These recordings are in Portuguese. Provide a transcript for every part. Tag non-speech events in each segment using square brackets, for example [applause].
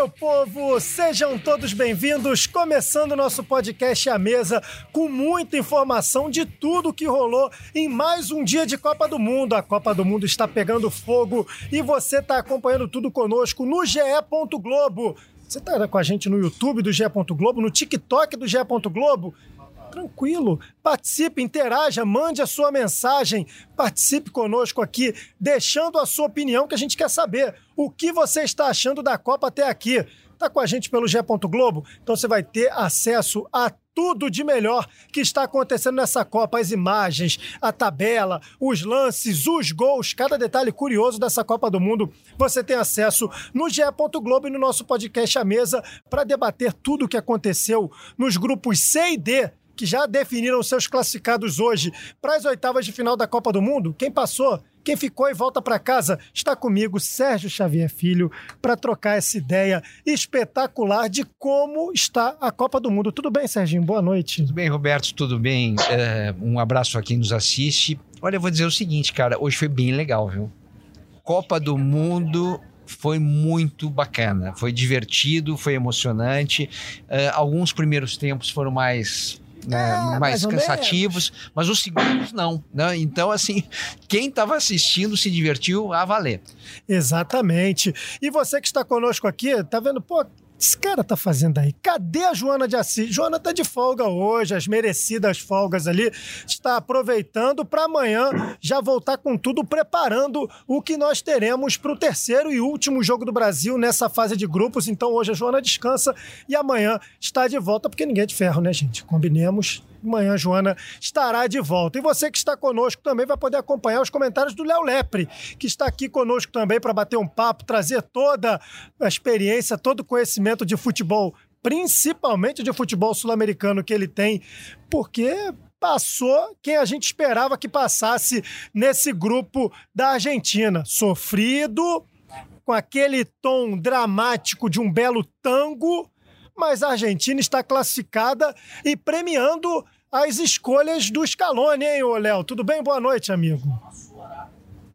meu povo! Sejam todos bem-vindos. Começando nosso podcast à mesa com muita informação de tudo que rolou em mais um dia de Copa do Mundo. A Copa do Mundo está pegando fogo e você está acompanhando tudo conosco no GE. Globo. Você está com a gente no YouTube do GE. Globo, no TikTok do GE. Globo tranquilo. Participe, interaja, mande a sua mensagem, participe conosco aqui, deixando a sua opinião que a gente quer saber. O que você está achando da Copa até aqui? Tá com a gente pelo G. Globo? Então você vai ter acesso a tudo de melhor que está acontecendo nessa Copa, as imagens, a tabela, os lances, os gols, cada detalhe curioso dessa Copa do Mundo, você tem acesso no GE. Globo e no nosso podcast à mesa para debater tudo o que aconteceu nos grupos C e D que já definiram seus classificados hoje para as oitavas de final da Copa do Mundo. Quem passou, quem ficou e volta para casa, está comigo, Sérgio Xavier Filho, para trocar essa ideia espetacular de como está a Copa do Mundo. Tudo bem, Serginho? Boa noite. Tudo bem, Roberto? Tudo bem? É, um abraço a quem nos assiste. Olha, eu vou dizer o seguinte, cara, hoje foi bem legal, viu? Copa do Mundo foi muito bacana, foi divertido, foi emocionante. Uh, alguns primeiros tempos foram mais né, é, mais, mais cansativos, mas os segundos não. Né? Então, assim, quem estava assistindo se divertiu a valer. Exatamente. E você que está conosco aqui, tá vendo, pô, esse cara tá fazendo aí? Cadê a Joana de Assis? Joana tá de folga hoje, as merecidas folgas ali. Está aproveitando para amanhã já voltar com tudo, preparando o que nós teremos para o terceiro e último jogo do Brasil nessa fase de grupos. Então hoje a Joana descansa e amanhã está de volta, porque ninguém é de ferro, né, gente? Combinemos Amanhã Joana estará de volta. E você que está conosco também vai poder acompanhar os comentários do Léo Lepre, que está aqui conosco também para bater um papo, trazer toda a experiência, todo o conhecimento de futebol, principalmente de futebol sul-americano que ele tem, porque passou quem a gente esperava que passasse nesse grupo da Argentina. Sofrido, com aquele tom dramático de um belo tango mas a Argentina está classificada e premiando as escolhas do Scaloni, hein, ô Léo? Tudo bem? Boa noite, amigo.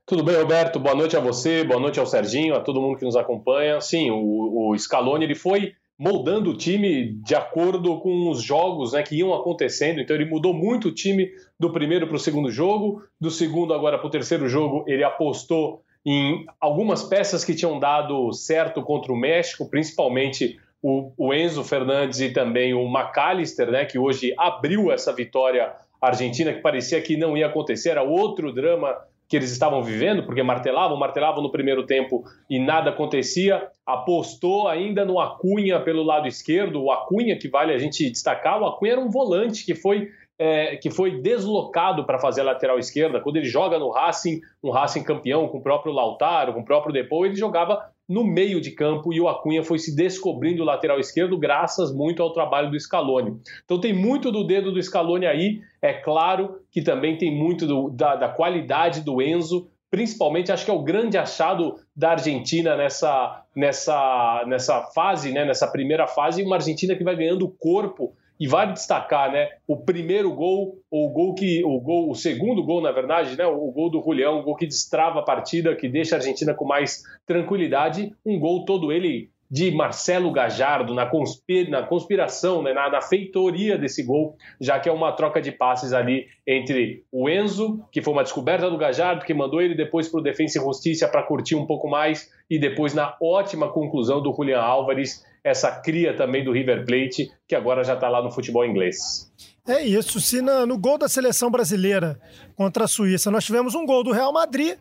Tudo bem, Roberto? Boa noite a você, boa noite ao Serginho, a todo mundo que nos acompanha. Sim, o, o Scaloni ele foi moldando o time de acordo com os jogos né, que iam acontecendo. Então ele mudou muito o time do primeiro para o segundo jogo, do segundo agora para o terceiro jogo ele apostou em algumas peças que tinham dado certo contra o México, principalmente o, o Enzo Fernandes e também o McAllister, né, que hoje abriu essa vitória argentina que parecia que não ia acontecer, era outro drama que eles estavam vivendo, porque martelavam, martelavam no primeiro tempo e nada acontecia. Apostou ainda no Acunha pelo lado esquerdo, o Acunha que vale a gente destacar, o Acunha era um volante que foi é, que foi deslocado para fazer a lateral esquerda. Quando ele joga no Racing, um Racing campeão com o próprio Lautaro, com o próprio Depou, ele jogava no meio de campo e o Acunha foi se descobrindo o lateral esquerdo graças muito ao trabalho do Scaloni. Então tem muito do dedo do Scaloni aí, é claro que também tem muito do, da, da qualidade do Enzo, principalmente acho que é o grande achado da Argentina nessa, nessa, nessa fase, né, nessa primeira fase, uma Argentina que vai ganhando corpo e vale destacar, né, o primeiro gol, o gol que o gol, o segundo gol, na verdade, né, o gol do Julião, o gol que destrava a partida, que deixa a Argentina com mais tranquilidade, um gol todo ele de Marcelo Gajardo na, conspira, na conspiração, né, na, na, feitoria desse gol, já que é uma troca de passes ali entre o Enzo, que foi uma descoberta do Gajardo, que mandou ele depois para o Defensa e Justiça para curtir um pouco mais, e depois na ótima conclusão do Julian Álvares, essa cria também do River Plate, que agora já está lá no futebol inglês. É isso. Se na, no gol da seleção brasileira contra a Suíça nós tivemos um gol do Real Madrid,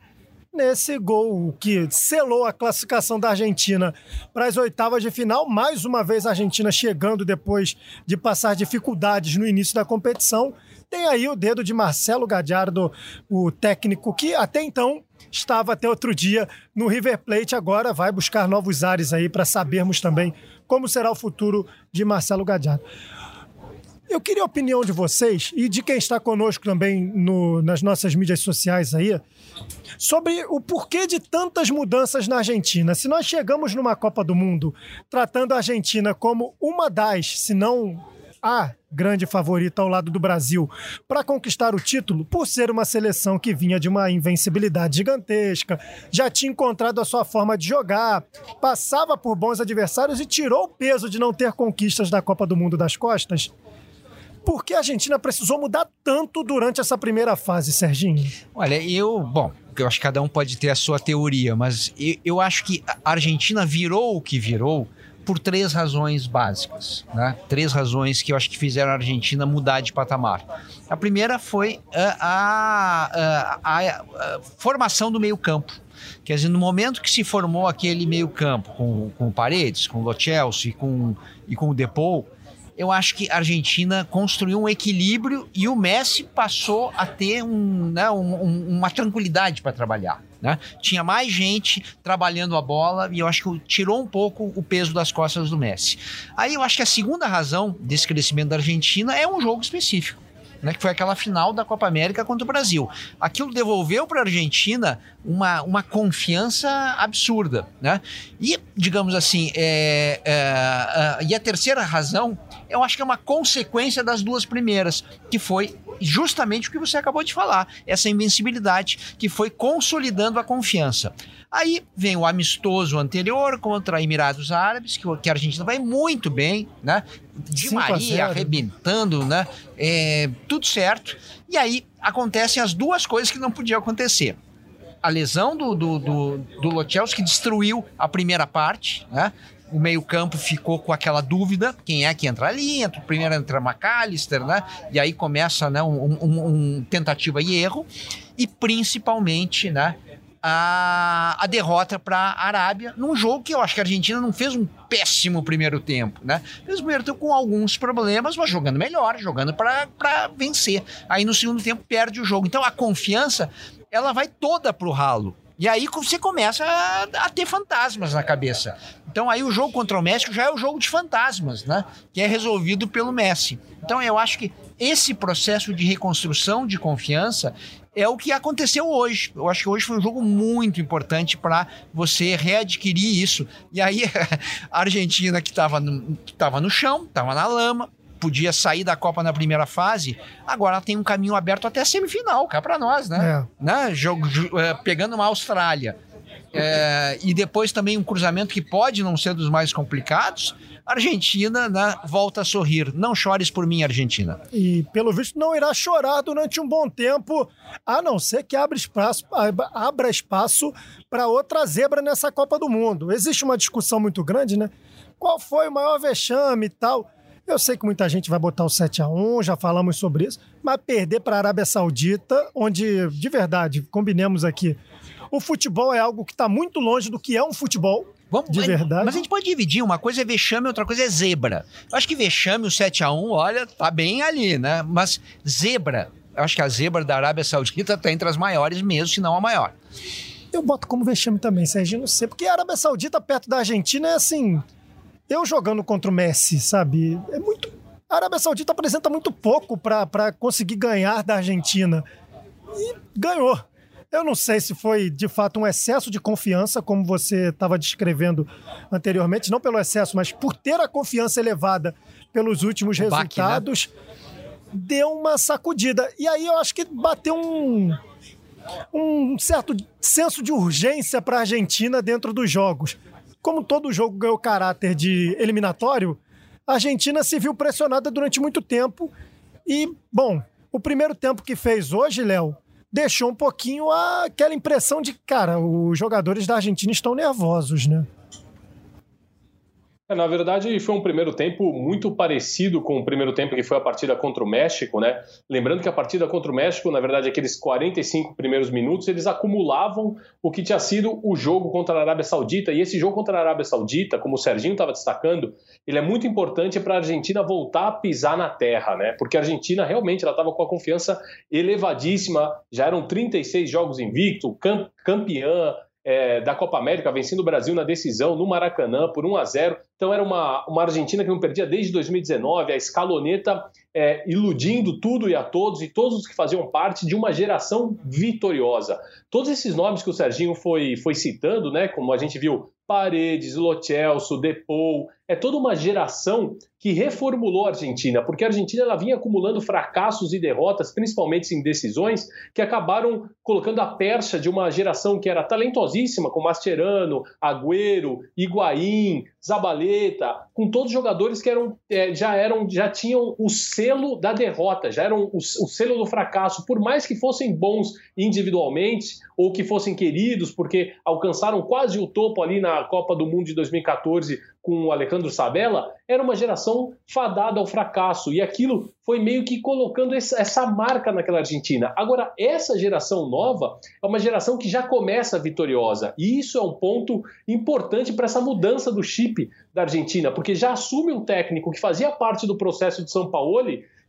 nesse gol que selou a classificação da Argentina para as oitavas de final. Mais uma vez a Argentina chegando depois de passar dificuldades no início da competição. Tem aí o dedo de Marcelo Gadiardo, o técnico que até então estava até outro dia no River Plate, agora vai buscar novos ares aí para sabermos também como será o futuro de Marcelo Gadiardo. Eu queria a opinião de vocês e de quem está conosco também no, nas nossas mídias sociais aí, sobre o porquê de tantas mudanças na Argentina. Se nós chegamos numa Copa do Mundo tratando a Argentina como uma das, se não a grande favorita ao lado do Brasil para conquistar o título, por ser uma seleção que vinha de uma invencibilidade gigantesca, já tinha encontrado a sua forma de jogar, passava por bons adversários e tirou o peso de não ter conquistas da Copa do Mundo das costas. Por que a Argentina precisou mudar tanto durante essa primeira fase, Serginho? Olha, eu, bom, eu acho que cada um pode ter a sua teoria, mas eu, eu acho que a Argentina virou o que virou por três razões básicas, né? Três razões que eu acho que fizeram a Argentina mudar de patamar. A primeira foi a, a, a, a formação do meio campo. Quer dizer, no momento que se formou aquele meio campo com, com Paredes, com o e com, e com o Depou, eu acho que a Argentina construiu um equilíbrio e o Messi passou a ter um, né, um, uma tranquilidade para trabalhar. Né? Tinha mais gente trabalhando a bola e eu acho que tirou um pouco o peso das costas do Messi. Aí eu acho que a segunda razão desse crescimento da Argentina é um jogo específico né, que foi aquela final da Copa América contra o Brasil. Aquilo devolveu para a Argentina uma, uma confiança absurda. Né? E, digamos assim, é, é, é, e a terceira razão, eu acho que é uma consequência das duas primeiras, que foi justamente o que você acabou de falar, essa invencibilidade que foi consolidando a confiança. Aí vem o amistoso anterior contra Emirados Árabes, que, a Argentina vai muito bem, né? De Maria arrebentando, né? É, tudo certo. E aí acontecem as duas coisas que não podiam acontecer. A lesão do, do, do, do Lotels, que destruiu a primeira parte, né? O meio-campo ficou com aquela dúvida: quem é que entra ali? Entra, primeiro entra McAllister, né? E aí começa né, um, um, um tentativa e erro. E principalmente, né? a, a derrota para a Arábia, num jogo que eu acho que a Argentina não fez um péssimo primeiro tempo, né? Fez o primeiro tempo com alguns problemas, mas jogando melhor, jogando para vencer. Aí no segundo tempo perde o jogo. Então a confiança, ela vai toda pro ralo. E aí você começa a, a, ter fantasmas na cabeça. Então aí o jogo contra o México já é o jogo de fantasmas, né? Que é resolvido pelo Messi. Então eu acho que esse processo de reconstrução de confiança é o que aconteceu hoje. Eu acho que hoje foi um jogo muito importante para você readquirir isso. E aí, [laughs] a Argentina, que estava no, tava no chão, estava na lama, podia sair da Copa na primeira fase, agora tem um caminho aberto até a semifinal, cá para nós, né? É. né? Jogo, é, pegando uma Austrália. É, e depois também um cruzamento que pode não ser dos mais complicados, Argentina né, volta a sorrir. Não chores por mim, Argentina. E, pelo visto, não irá chorar durante um bom tempo, a não ser que abra espaço, abra espaço para outra zebra nessa Copa do Mundo. Existe uma discussão muito grande, né? Qual foi o maior vexame e tal? Eu sei que muita gente vai botar o 7 a 1 já falamos sobre isso, mas perder para a Arábia Saudita, onde, de verdade, combinemos aqui, o futebol é algo que está muito longe do que é um futebol. Vamos, de verdade. Mas a gente pode dividir. Uma coisa é vexame, outra coisa é zebra. Eu acho que vexame, o 7x1, olha, tá bem ali, né? Mas zebra, eu acho que a zebra da Arábia Saudita tá entre as maiores mesmo, se não a maior. Eu boto como vexame também, Sérgio, não sei. Porque a Arábia Saudita perto da Argentina é assim. Eu jogando contra o Messi, sabe? É muito. A Arábia Saudita apresenta muito pouco para conseguir ganhar da Argentina. E ganhou. Eu não sei se foi de fato um excesso de confiança, como você estava descrevendo anteriormente, não pelo excesso, mas por ter a confiança elevada pelos últimos o resultados, baque, né? deu uma sacudida. E aí eu acho que bateu um, um certo senso de urgência para a Argentina dentro dos jogos. Como todo jogo ganhou caráter de eliminatório, a Argentina se viu pressionada durante muito tempo. E, bom, o primeiro tempo que fez hoje, Léo, deixou um pouquinho aquela impressão de, cara, os jogadores da Argentina estão nervosos, né? É, na verdade, foi um primeiro tempo muito parecido com o primeiro tempo que foi a partida contra o México, né? Lembrando que a partida contra o México, na verdade, aqueles 45 primeiros minutos, eles acumulavam o que tinha sido o jogo contra a Arábia Saudita. E esse jogo contra a Arábia Saudita, como o Serginho estava destacando, ele é muito importante para a Argentina voltar a pisar na terra, né? Porque a Argentina realmente ela estava com a confiança elevadíssima, já eram 36 jogos invicto, campeã, é, da Copa América, vencendo o Brasil na decisão no Maracanã por 1 a 0. Então era uma, uma Argentina que não perdia desde 2019, a escaloneta é, iludindo tudo e a todos, e todos os que faziam parte de uma geração vitoriosa. Todos esses nomes que o Serginho foi, foi citando, né, como a gente viu, Paredes, Lo Celso, Depou, é toda uma geração que reformulou a Argentina, porque a Argentina ela vinha acumulando fracassos e derrotas, principalmente em decisões, que acabaram colocando a percha de uma geração que era talentosíssima, com Mascherano, Agüero, Higuaín, Zabaleta, com todos os jogadores que eram, é, já eram, já tinham o selo da derrota, já eram o, o selo do fracasso, por mais que fossem bons individualmente ou que fossem queridos, porque alcançaram quase o topo ali na Copa do Mundo de 2014 com o Alejandro Sabella, era uma geração fadada ao fracasso. E aquilo foi meio que colocando essa marca naquela Argentina. Agora, essa geração nova é uma geração que já começa vitoriosa. E isso é um ponto importante para essa mudança do chip da Argentina, porque já assume um técnico que fazia parte do processo de São Paulo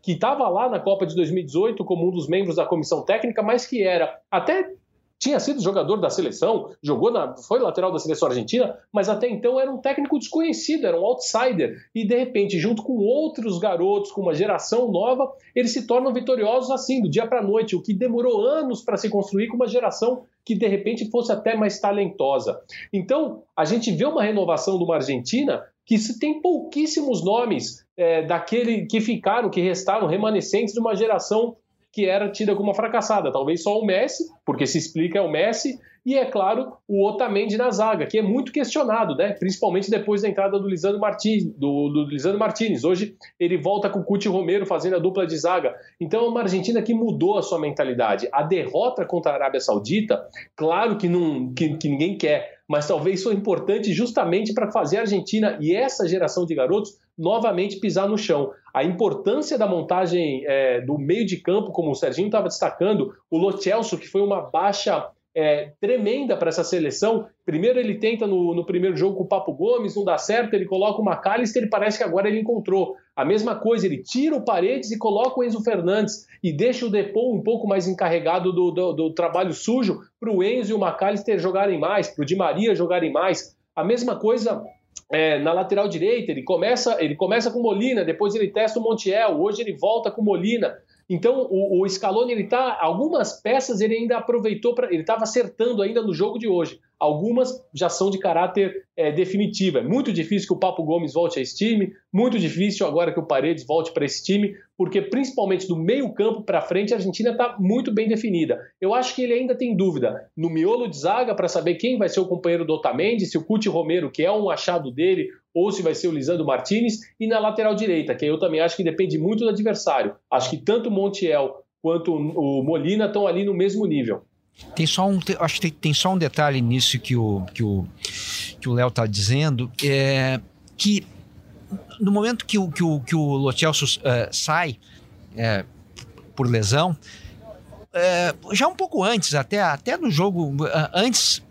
que estava lá na Copa de 2018 como um dos membros da comissão técnica, mas que era até tinha sido jogador da seleção, jogou na, foi lateral da seleção argentina, mas até então era um técnico desconhecido, era um outsider. E de repente, junto com outros garotos, com uma geração nova, eles se tornam vitoriosos assim, do dia para a noite, o que demorou anos para se construir com uma geração que de repente fosse até mais talentosa. Então, a gente vê uma renovação de uma Argentina que tem pouquíssimos nomes é, daquele que ficaram, que restaram remanescentes de uma geração que era tida como uma fracassada. Talvez só o Messi, porque se explica é o Messi, e é claro o Otamendi na zaga, que é muito questionado, né? principalmente depois da entrada do Lisandro Martins. Do, do Lisandro Martins. Hoje ele volta com o Cuti Romero fazendo a dupla de zaga. Então é uma Argentina que mudou a sua mentalidade. A derrota contra a Arábia Saudita, claro que, não, que, que ninguém quer, mas talvez foi importante justamente para fazer a Argentina e essa geração de garotos novamente pisar no chão. A importância da montagem é, do meio de campo, como o Serginho estava destacando, o Lo Celso, que foi uma baixa é, tremenda para essa seleção. Primeiro ele tenta no, no, primeiro jogo com o Papo Gomes, não dá certo, ele coloca o McAllister e parece que agora ele encontrou. A mesma coisa, ele tira o Paredes e coloca o Enzo Fernandes e deixa o Depou um pouco mais encarregado do, do, do trabalho sujo para o Enzo e o McAllister jogarem mais, para o Di Maria jogarem mais. A mesma coisa é, na lateral direita, ele começa, ele começa com Molina, depois ele testa o Montiel, hoje ele volta com Molina. Então o, o Scaloni ele tá algumas peças ele ainda aproveitou para ele estava acertando ainda no jogo de hoje. Algumas já são de caráter é, definitivo. É muito difícil que o Papo Gomes volte a esse time, muito difícil agora que o Paredes volte para esse time, porque principalmente do meio campo para frente a Argentina está muito bem definida. Eu acho que ele ainda tem dúvida no miolo de zaga para saber quem vai ser o companheiro do Otamendi, se o Cuti Romero, que é um achado dele, ou se vai ser o Lisandro Martinez, e na lateral direita, que eu também acho que depende muito do adversário. Acho que tanto o Montiel quanto o Molina estão ali no mesmo nível. Tem só um, acho que tem, tem, só um detalhe nisso que o que o que o Léo está dizendo, é que no momento que o que o, que o Lo Celso uh, sai é, por lesão, é, já um pouco antes, até até no jogo uh, antes,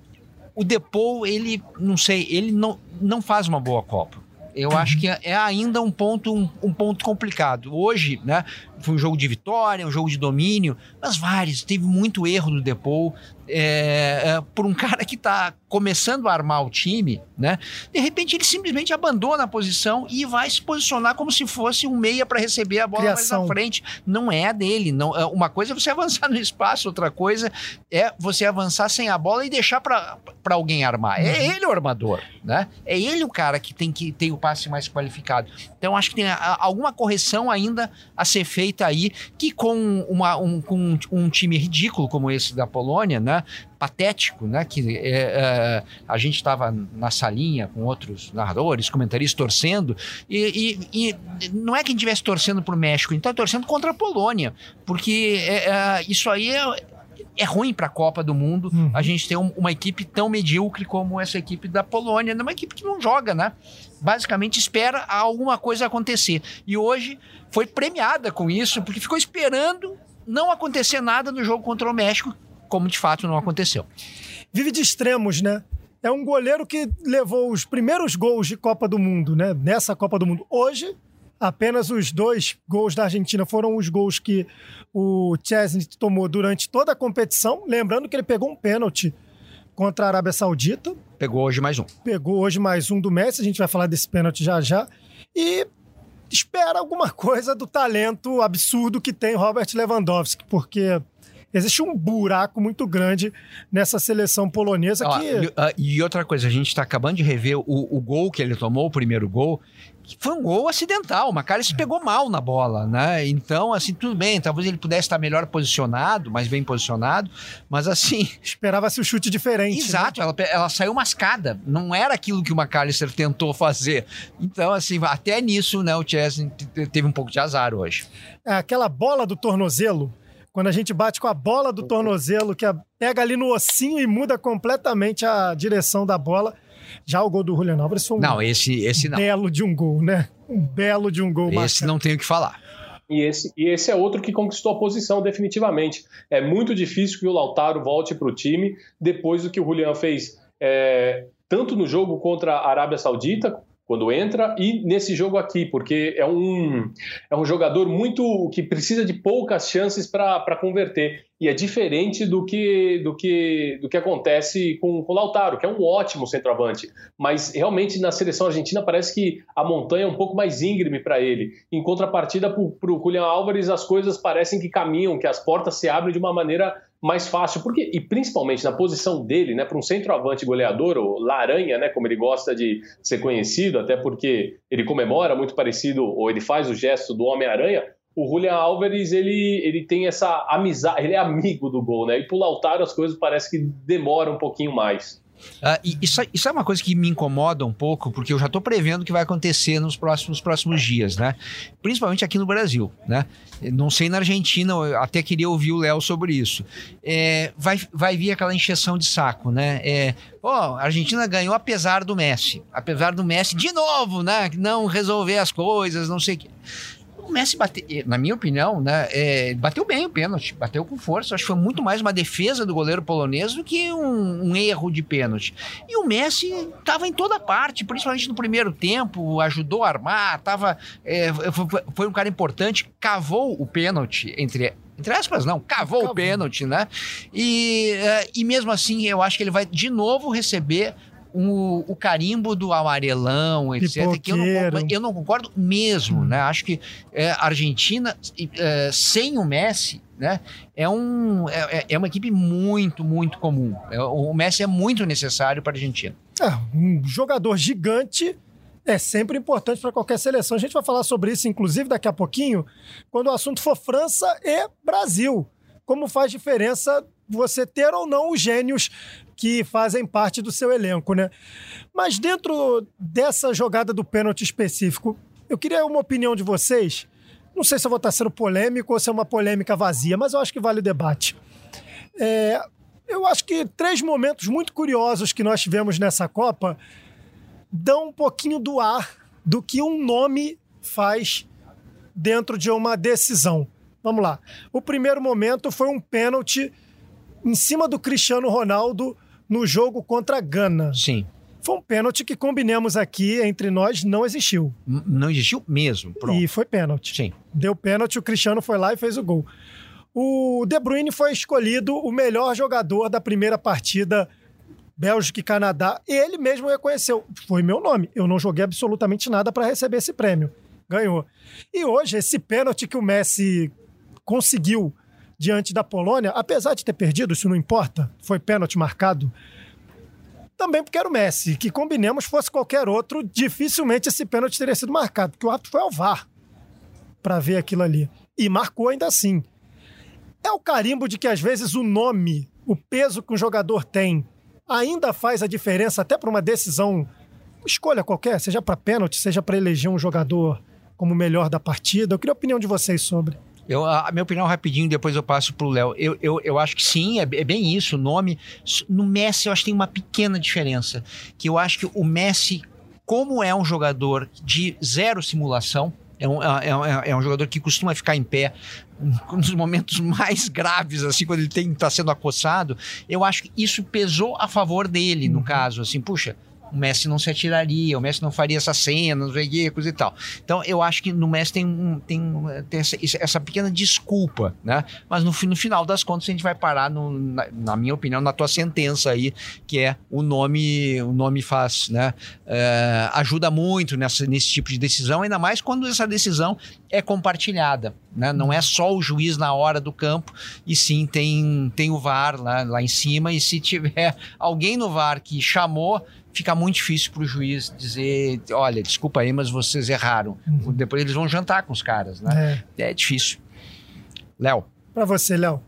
o Depou ele não sei, ele não não faz uma boa Copa. Eu acho que é ainda um ponto, um, um, ponto complicado. Hoje, né? Foi um jogo de vitória, um jogo de domínio, mas vários. Teve muito erro do Depou é, é, por um [laughs] cara que está começando a armar o time, né? De repente ele simplesmente abandona a posição e vai se posicionar como se fosse um meia para receber a bola Criação. mais na frente. Não é dele. Não, é, uma coisa é você [laughs] avançar no espaço, outra coisa é você avançar sem a bola e deixar para alguém armar. É uhum. ele o armador, né? É ele o cara que tem que ter o passe mais qualificado. Então acho que tem a, alguma correção ainda a ser feita aí que com, uma, um, com um time ridículo como esse da Polônia, né? Patético, né? Que é, é, a gente estava na salinha com outros narradores, comentaristas torcendo, e, e, e não é que a gente estivesse torcendo para o México, a gente está torcendo contra a Polônia, porque é, é isso aí é, ruim para a Copa do Mundo uhum. a gente ter um, uma equipe tão medíocre como essa equipe da Polônia, uma equipe que não joga, né? Basicamente espera alguma coisa acontecer. E hoje foi premiada com isso, porque ficou esperando não acontecer nada no jogo contra o México, como de fato não aconteceu. Vive de extremos, né? É um goleiro que levou os primeiros gols de Copa do Mundo, né? Nessa Copa do Mundo. Hoje, apenas os dois gols da Argentina foram os gols que o Chesney tomou durante toda a competição. Lembrando que ele pegou um pênalti contra a Arábia Saudita. Pegou hoje mais um. Pegou hoje mais um do Messi. A gente vai falar desse pênalti já já. E espera alguma coisa do talento absurdo que tem Robert Lewandowski, porque existe um buraco muito grande nessa seleção polonesa Ó, que. e, ah, outra coisa, a gente está acabando de rever o, o gol que ele tomou, o primeiro gol, foi um gol acidental. O Macalester pegou mal na bola, né? Então, assim, tudo bem, talvez ele pudesse estar melhor posicionado, mais bem posicionado, mas assim. [laughs] Esperava-se um chute diferente. né? Exato, ela, ela saiu mascada. Não era aquilo que o McAllister tentou fazer. Então, assim, até nisso, né, o te- teve um pouco de azar hoje. É aquela bola do tornozelo. Quando a gente bate com a bola do tornozelo, que pega ali no ossinho e muda completamente a direção da bola. Já o gol do Julian Álvares foi um Não, esse, esse não. belo de um gol, né? Um belo de um gol. Esse marcado. não tem o que falar. E esse, e esse é outro que conquistou a posição definitivamente. É muito difícil que o Lautaro volte para o time depois do que o Julian fez, é, tanto no jogo contra a Arábia Saudita, quando entra, e nesse jogo aqui, porque é um, é um jogador muito que precisa de poucas chances para converter. E é diferente do que, do que, do que acontece com, com o Lautaro, que é um ótimo centroavante. Mas realmente na seleção argentina parece que a montanha é um pouco mais íngreme para ele. Em contrapartida, para o Julian Álvares, as coisas parecem que caminham, que as portas se abrem de uma maneira mais fácil. Porque, e principalmente na posição dele, né, para um centroavante goleador, ou Laranha, né, como ele gosta de ser conhecido, até porque ele comemora muito parecido, ou ele faz o gesto do Homem-Aranha, o Julian Álvares, ele, ele tem essa amizade, ele é amigo do gol, né? E pro Lautaro as coisas parece que demoram um pouquinho mais. Ah, e isso, isso é uma coisa que me incomoda um pouco, porque eu já estou prevendo o que vai acontecer nos próximos, próximos dias, né? Principalmente aqui no Brasil, né? Não sei na Argentina, eu até queria ouvir o Léo sobre isso. É, vai, vai vir aquela encheção de saco, né? É, ó, a Argentina ganhou apesar do Messi. Apesar do Messi, de novo, né? Não resolver as coisas, não sei o quê. O Messi bateu, na minha opinião, né, é, bateu bem o pênalti, bateu com força. Acho que foi muito mais uma defesa do goleiro polonês do que um, um erro de pênalti. E o Messi estava em toda parte, principalmente no primeiro tempo, ajudou a armar, tava, é, foi, foi um cara importante, cavou o pênalti entre entre aspas, não, cavou, Cavou. o pênalti, né? E, é, e mesmo assim, eu acho que ele vai de novo receber o, o carimbo do amarelão, etc. Que eu não, eu não concordo mesmo, né? Acho que é, a Argentina, é, sem o Messi, né? É, um, é, é uma equipe muito, muito comum. É, o Messi é muito necessário para a Argentina. É, um jogador gigante é sempre importante para qualquer seleção. A gente vai falar sobre isso, inclusive, daqui a pouquinho, quando o assunto for França e Brasil. Como faz diferença você ter ou não os gênios que fazem parte do seu elenco, né? Mas dentro dessa jogada do pênalti específico, eu queria uma opinião de vocês. Não sei se eu vou estar sendo polêmico ou se é uma polêmica vazia, mas eu acho que vale o debate. É, eu acho que três momentos muito curiosos que nós tivemos nessa Copa dão um pouquinho do ar do que um nome faz dentro de uma decisão. Vamos lá. O primeiro momento foi um pênalti em cima do Cristiano Ronaldo no jogo contra a Gana. Sim. Foi um pênalti que combinemos aqui entre nós não existiu. N- Não existiu mesmo. Pronto. E foi pênalti. Sim. Deu pênalti, o Cristiano foi lá e fez o gol. O De Bruyne foi escolhido o melhor jogador da primeira partida Bélgica e Canadá. Ele mesmo reconheceu. Foi meu nome. Eu não joguei absolutamente nada para receber esse prêmio. Ganhou. E hoje, esse pênalti que o Messi conseguiu diante da Polônia, apesar de ter perdido, isso não importa, foi pênalti marcado. Também porque era o Messi, que combinemos fosse qualquer outro, dificilmente esse pênalti teria sido marcado, porque o árbitro foi ao VAR para ver aquilo ali. E marcou ainda assim. É o carimbo de que às vezes o nome, o peso que um jogador tem, ainda faz a diferença até para uma decisão, escolha qualquer, seja para pênalti, seja para eleger um jogador como o melhor da partida. Eu queria a opinião de vocês sobre. Eu, a minha opinião rapidinho, depois eu passo pro Léo. Eu, eu, eu acho que sim, é, é bem isso. O nome. No Messi, eu acho que tem uma pequena diferença. Que eu acho que o Messi, como é um jogador de zero simulação, é um, é, um- é um jogador que costuma ficar em pé nos momentos [laughs] mais graves, assim, quando ele está sendo acossado. Eu acho que isso pesou a favor dele, no caso. Assim, puxa, o Messi não se atiraria, o Messi não faria essa cena, não sei o quê, coisa e tal. Então, eu acho que no Messi tem, um, tem, tem essa, essa pequena desculpa, né? Mas no, no final das contas, a gente vai parar, no, na, na minha opinião, na tua sentença aí, que é o nome, o nome faz, né? É, ajuda muito nessa, nesse tipo de decisão, ainda mais quando essa decisão é compartilhada. Né? Não é só o juiz na hora do campo, e sim tem, tem o VAR lá, lá em cima, e se tiver alguém no VAR que chamou, fica muito difícil para o juiz dizer, olha, desculpa aí, mas vocês erraram. Uhum. Depois eles vão jantar com os caras, né? É, é difícil. Léo. Para você, Léo.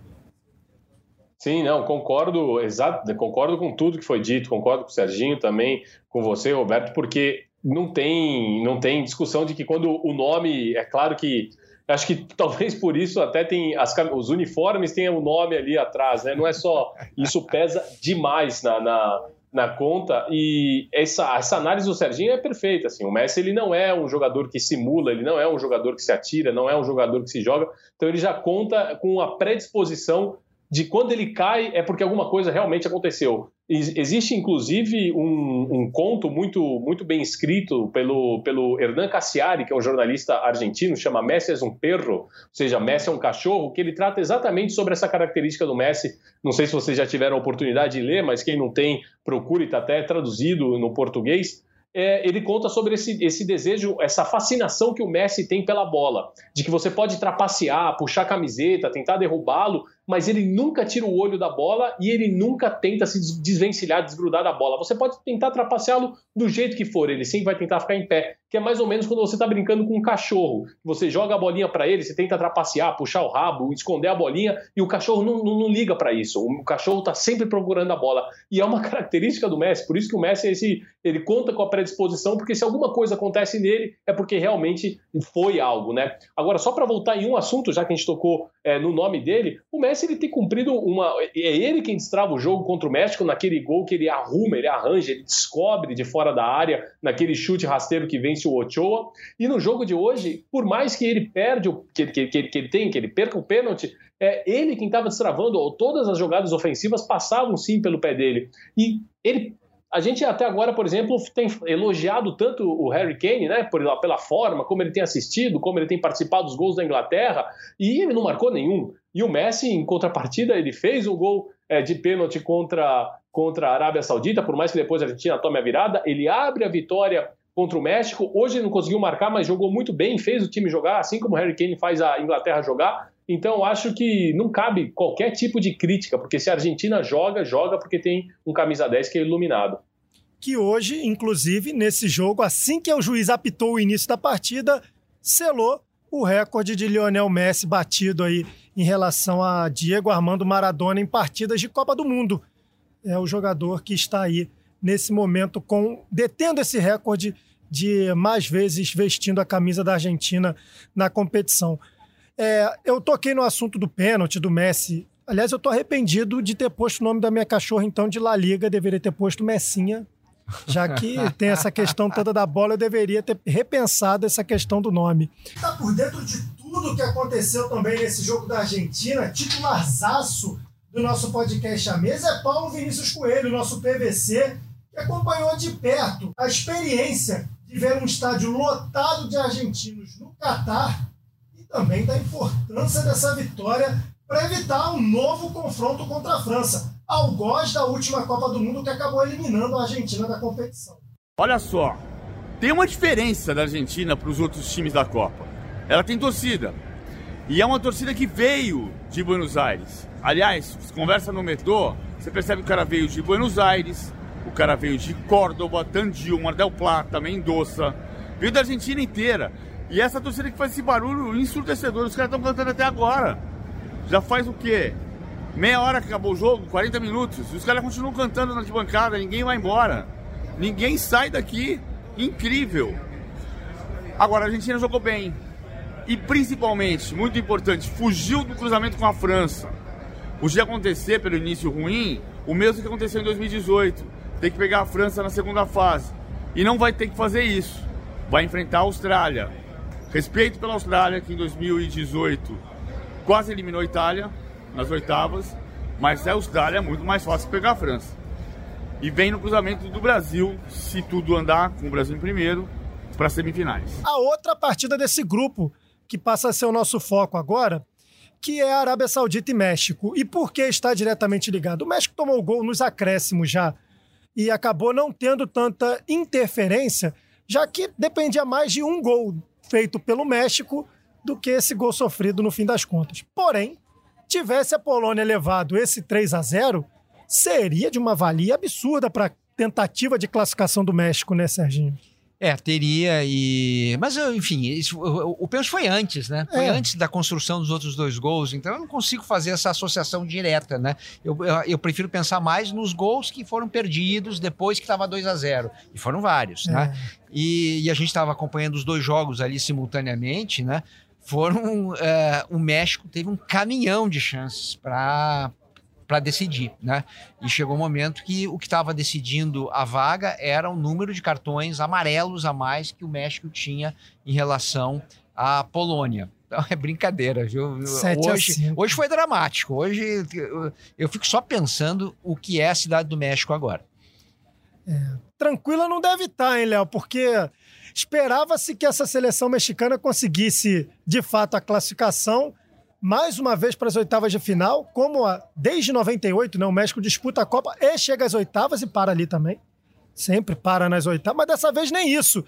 Sim, não, concordo, exato, concordo com tudo que foi dito, concordo com o Serginho também, com você, Roberto, porque não tem, não tem discussão de que quando o nome, é claro que acho que [laughs] talvez por isso até tem as, os uniformes têm o nome ali atrás, né? Não é só isso pesa demais na, na, na conta e essa, essa análise do Serginho é perfeita. Assim, o Messi ele não é um jogador que simula, ele não é um jogador que se atira, não é um jogador que se joga. Então ele já conta com a predisposição de quando ele cai é porque alguma coisa realmente aconteceu. Existe, inclusive, um, um, conto muito, muito bem escrito pelo, pelo Hernan Cassiari, que é um jornalista argentino, chama Messi é um perro, ou seja, Messi é um cachorro, que ele trata exatamente sobre essa característica do Messi. Não sei se vocês já tiveram a oportunidade de ler, mas quem não tem, procure, está até traduzido no português é, ele conta sobre esse, esse desejo, essa fascinação que o Messi tem pela bola, de que você pode trapacear, puxar a camiseta, tentar derrubá-lo, mas ele nunca tira o olho da bola e ele nunca tenta se desvencilhar, desgrudar da bola. Você pode tentar trapaceá-lo do jeito que for, ele sempre vai tentar ficar em pé, que é mais ou menos quando você está brincando com um cachorro. Você joga a bolinha para ele, você tenta trapacear, puxar o rabo, esconder a bolinha e o cachorro não, não, não liga para isso. O cachorro está sempre procurando a bola e é uma [laughs] característica do Messi. Por isso que o Messi esse, ele conta com a predisposição, porque se alguma coisa acontece nele é porque realmente foi algo, né? Agora só para voltar em um assunto, já que a gente tocou é, no nome dele, o Messi ele tem cumprido uma. É ele quem destrava o jogo contra o México naquele gol que ele arruma, ele arranja, ele descobre de fora da área, naquele chute rasteiro que vence o Ochoa. E no jogo de hoje, por mais que ele perde, que, que, que, que ele tem, que ele perca o pênalti, é ele quem estava destravando, todas as jogadas ofensivas passavam sim pelo pé dele. E ele a gente até agora, por exemplo, tem elogiado tanto o Harry Kane, né, pela forma como ele tem assistido, como ele tem participado dos gols da Inglaterra, e ele não marcou nenhum. E o Messi, em contrapartida, ele fez o gol é, de pênalti contra, contra a Arábia Saudita, por mais que depois a Argentina tome a virada, ele abre a vitória contra o México. Hoje ele não conseguiu marcar, mas jogou muito bem, fez o time jogar, assim como o Harry Kane faz a Inglaterra jogar. Então, acho que não cabe qualquer tipo de crítica, porque se a Argentina joga, joga porque tem um camisa 10 que é iluminado. Que hoje, inclusive, nesse jogo, assim que o juiz apitou o início da partida, selou o recorde de Lionel Messi batido aí em relação a Diego Armando Maradona em partidas de Copa do Mundo. É o jogador que está aí nesse momento com detendo esse recorde de mais vezes vestindo a camisa da Argentina na competição. É, eu toquei no assunto do pênalti do Messi. Aliás, eu tô arrependido de ter posto o nome da minha cachorra, então, de La Liga. Deveria ter posto Messinha, já que [laughs] tem essa questão toda da bola, eu deveria ter repensado essa questão do nome. Tá por dentro de tudo que aconteceu também nesse jogo da Argentina, titularzaço do nosso podcast à mesa é Paulo Vinícius Coelho, nosso PVC, que acompanhou de perto a experiência de ver um estádio lotado de argentinos no Catar também da importância dessa vitória para evitar um novo confronto contra a França, algoz da última Copa do Mundo que acabou eliminando a Argentina da competição. Olha só, tem uma diferença da Argentina para os outros times da Copa. Ela tem torcida. E é uma torcida que veio de Buenos Aires. Aliás, conversa no metrô, você percebe que o cara veio de Buenos Aires, o cara veio de Córdoba, Tandil, Mar del Plata, Mendoza, veio da Argentina inteira. E essa torcida que faz esse barulho ensurdecedor, os caras estão cantando até agora. Já faz o quê? Meia hora que acabou o jogo, 40 minutos. E os caras continuam cantando na bancada, ninguém vai embora. Ninguém sai daqui. Incrível. Agora a Argentina jogou bem. E principalmente, muito importante, fugiu do cruzamento com a França. Podia acontecer pelo início ruim, o mesmo que aconteceu em 2018. Tem que pegar a França na segunda fase. E não vai ter que fazer isso. Vai enfrentar a Austrália, Respeito pela Austrália, que em 2018 quase eliminou a Itália nas oitavas, mas a Austrália é muito mais fácil pegar a França. E vem no cruzamento do Brasil, se tudo andar com o Brasil em primeiro, para semifinais. A outra partida desse grupo, que passa a ser o nosso foco agora, que é a Arábia Saudita e México. E por que está diretamente ligado? O México tomou o gol nos acréscimos já e acabou não tendo tanta interferência, já que dependia mais de um gol feito pelo México do que esse gol sofrido no fim das contas. Porém, tivesse a Polônia levado esse 3 a 0 seria de uma valia absurda para tentativa de classificação do México, né, Serginho? É, teria e. Mas, enfim, isso, o, o pênalti foi antes, né? Foi é. antes da construção dos outros dois gols, então eu não consigo fazer essa associação direta, né? Eu, eu, eu prefiro pensar mais nos gols que foram perdidos depois que estava 2 a 0 E foram vários, né? é. né? E, e, a gente estava acompanhando os dois jogos ali simultaneamente, né? Foram. É, o México teve um caminhão de chances para para decidir, né? E chegou um momento que o que estava decidindo a vaga era o número de cartões amarelos a mais que o México tinha em relação à Polônia. Então é brincadeira, viu? Hoje, hoje foi dramático. Hoje eu, fico só pensando o que é a cidade do México agora. É, tranquila não deve estar, tá, hein, Léo? Porque esperava-se que essa seleção mexicana conseguisse, de fato, a classificação mais uma vez para as oitavas de final, como a, desde 98, né, o México disputa a Copa e chega às oitavas e para ali também. Sempre para nas oitavas, mas dessa vez nem isso.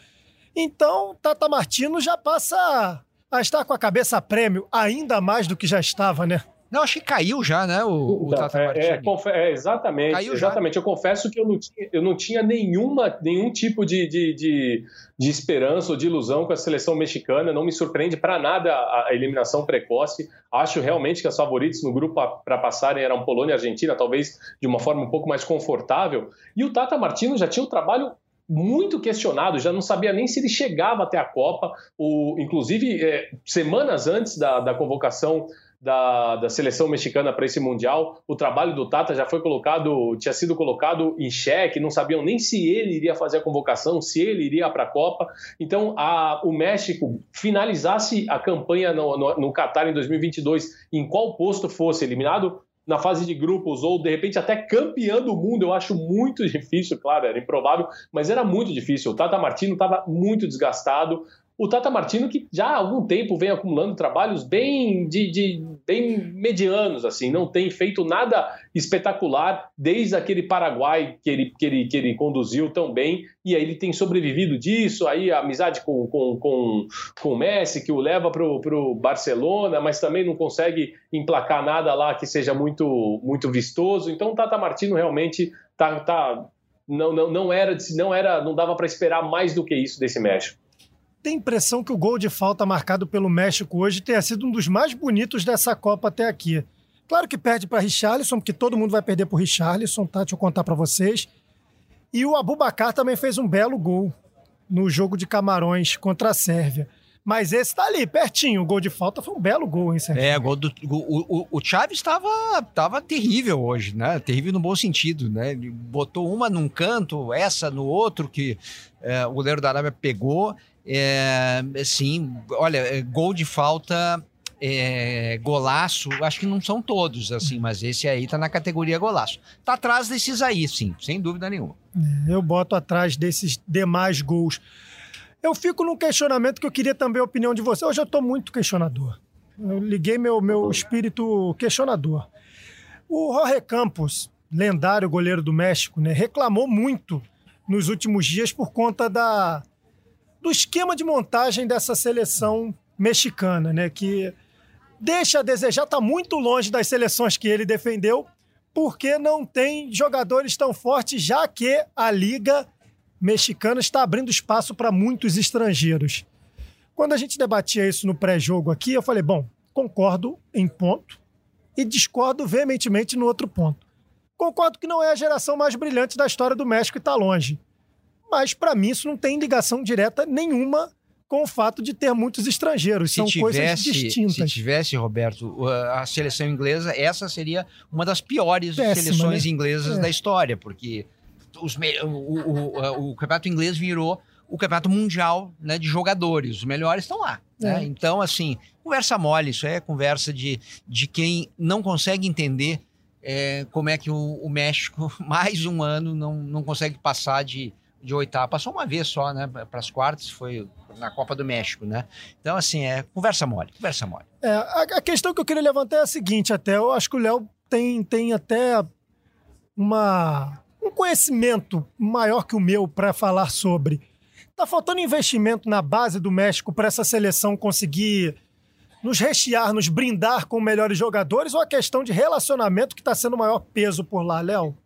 Então, Tata Martino já passa a estar com a cabeça a prêmio, ainda mais do que já estava, né? Não, acho que caiu já, né? O, o Tata é, é, é, exatamente. Caiu exatamente. Já. Eu confesso que eu não tinha, eu não tinha nenhuma, nenhum tipo de, de, de, de esperança ou de ilusão com a seleção mexicana. Não me surpreende para nada a, a, eliminação precoce. Acho realmente que as favoritas no grupo para passarem eram Polônia e Argentina, talvez de uma forma um pouco mais confortável. E o Tata Martino já tinha um trabalho muito questionado, já não sabia nem se ele chegava até a Copa. O, inclusive, é, semanas antes da, da convocação da, da seleção mexicana para esse Mundial. O trabalho do Tata já foi colocado, tinha sido colocado em xeque, não sabiam nem se ele iria fazer a convocação, se ele iria para a Copa. Então, a, o México finalizasse a campanha no, no, no Qatar em 2022, em qual posto fosse eliminado, na fase de grupos ou de repente até campeão do mundo, eu acho muito [laughs] difícil, claro, era improvável, mas era muito difícil. O Tata Martino estava muito desgastado, o Tata Martino, que já há algum tempo vem acumulando trabalhos bem, de, de, bem medianos, assim, não tem feito nada espetacular desde aquele Paraguai que ele, que ele, que ele conduziu tão bem, e aí ele tem sobrevivido disso, aí a amizade com, com, com, com o Messi, que o leva para o Barcelona, mas também não consegue emplacar nada lá que seja muito, muito vistoso. Então o Tata Martino realmente tá, tá, não, não, não era, não era, não dava para esperar mais do que isso desse México tem impressão que o gol de falta marcado pelo México hoje tenha sido um dos mais bonitos dessa Copa até aqui. Claro que perde para Richarlison, porque todo mundo vai perder por Richarlison, tá? Deixa eu contar para vocês. E o Abubacar também fez um belo gol no jogo de Camarões contra a Sérvia. Mas esse tá ali, pertinho. O gol de falta foi um belo gol, hein, Sérgio? É, gol do, o, o, o Chaves estava tava terrível hoje, né? Terrível no bom sentido, né? Ele botou uma num canto, essa no outro, que é, o goleiro da Arábia pegou. É, sim, olha, é, gol de falta, é, golaço, acho que não são todos, assim, mas esse aí tá na categoria golaço. Tá atrás desses aí, sim, sem dúvida nenhuma. É, eu boto atrás desses demais gols. Eu fico num questionamento que eu queria também a opinião de você. Hoje eu tô muito questionador. Eu liguei meu, meu espírito questionador. O Jorge Campos, lendário goleiro do México, né, reclamou muito nos últimos dias por conta da do esquema de montagem dessa seleção mexicana, né? Que deixa a desejar, está muito longe das seleções que ele defendeu, porque não tem jogadores tão fortes, já que a Liga Mexicana está abrindo espaço para muitos estrangeiros. Quando a gente debatia isso no pré-jogo aqui, eu falei: bom, concordo em ponto e discordo veementemente no outro ponto. Concordo que não é a geração mais brilhante da história do México e está longe. Mas, para mim, isso não tem ligação direta nenhuma com o fato de ter muitos estrangeiros. Se São tivesse, coisas distintas. Se tivesse, Roberto, a seleção inglesa, essa seria uma das piores Péssima, seleções né? inglesas é. da história, porque os, o, o, o, campeonato inglês virou o campeonato mundial né, de jogadores. Os melhores estão lá. Né? É. Né? Então, assim, conversa mole, isso é conversa de, de quem não consegue entender é, como é que o, o México, [laughs] mais um ano, não, não consegue passar de de oitava. Passou uma vez só, né? Para as quartas, foi na Copa do México, né? Então, assim, é conversa mole, conversa mole. É, a, a questão que eu queria levantar é a seguinte, até. Eu acho que o Léo tem, tem até uma, um conhecimento maior que o meu para falar sobre. Tá faltando investimento na base do México para essa seleção conseguir nos rechear, nos brindar com melhores jogadores ou a questão de relacionamento que está sendo o maior peso por lá, Léo?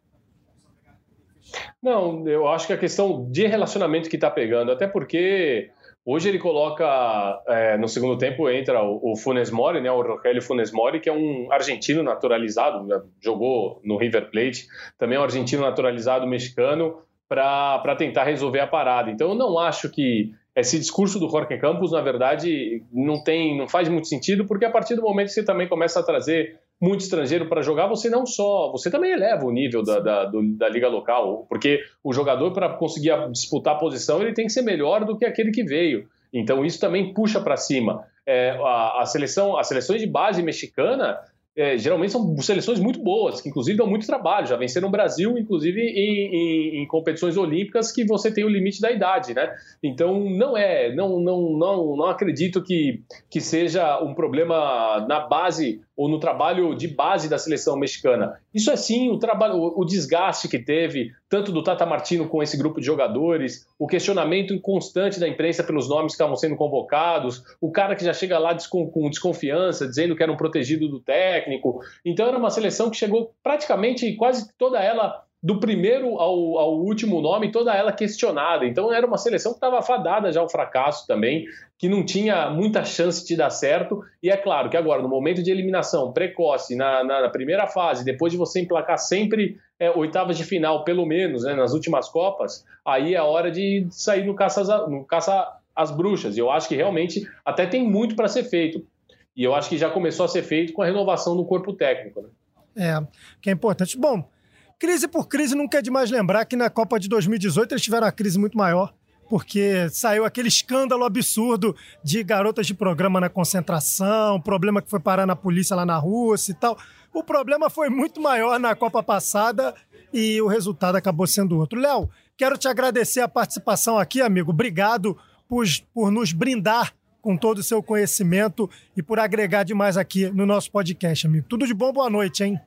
Não, eu acho que a questão de relacionamento que está pegando, até porque hoje ele coloca é, no segundo tempo entra o, o Funes Mori, né, o Rogelio Funes Mori, que é um argentino naturalizado, jogou no River Plate, também é um argentino naturalizado mexicano para tentar resolver a parada. Então eu não acho que esse discurso do Jorge Campos, na verdade, não tem, não faz muito sentido, porque a partir do momento que você também começa a trazer muito estrangeiro para jogar, você não só, você também eleva o nível da, da, do, da liga local, porque o jogador para conseguir disputar a posição ele tem que ser melhor do que aquele que veio. Então isso também puxa para cima. É, a, a, seleção, as seleções de base mexicana é, geralmente são seleções muito boas, que inclusive dão muito trabalho, já venceram o Brasil, inclusive em, em, em, competições olímpicas que você tem o limite da idade, né? Então não é, não, não, não, não acredito que, que seja um problema na base ou no trabalho de base da seleção mexicana. Isso é sim o trabalho, o, desgaste que teve, tanto do Tata Martino com esse grupo de jogadores, o questionamento constante da imprensa pelos nomes que estavam sendo convocados, o cara que já chega lá com desconfiança, dizendo que era um protegido do técnico. Então era uma seleção que chegou praticamente quase toda ela do primeiro ao, ao, último nome, toda ela questionada. Então era uma seleção que estava fadada já ao fracasso também, que não tinha muita chance de dar certo. E é claro que agora, no momento de eliminação precoce, na, na, na primeira fase, depois de você emplacar sempre é, oitavas de final, pelo menos, né, nas últimas Copas, aí é hora de sair no caça, no caça às bruxas. E eu acho que realmente até tem muito para ser feito. E eu acho que já começou a ser feito com a renovação do corpo técnico. Né? É, que é importante. Bom, Crise por crise, nunca é demais lembrar que na Copa de 2018 eles tiveram uma crise muito maior, porque saiu aquele escândalo absurdo de garotas de programa na concentração, problema que foi parar na polícia lá na Rússia e tal. O problema foi muito maior na Copa passada e o resultado acabou sendo outro. Léo, quero te agradecer a participação aqui, amigo. Obrigado por, por nos brindar com todo o seu conhecimento e por agregar demais aqui no nosso podcast, amigo. Tudo de bom, boa noite, hein?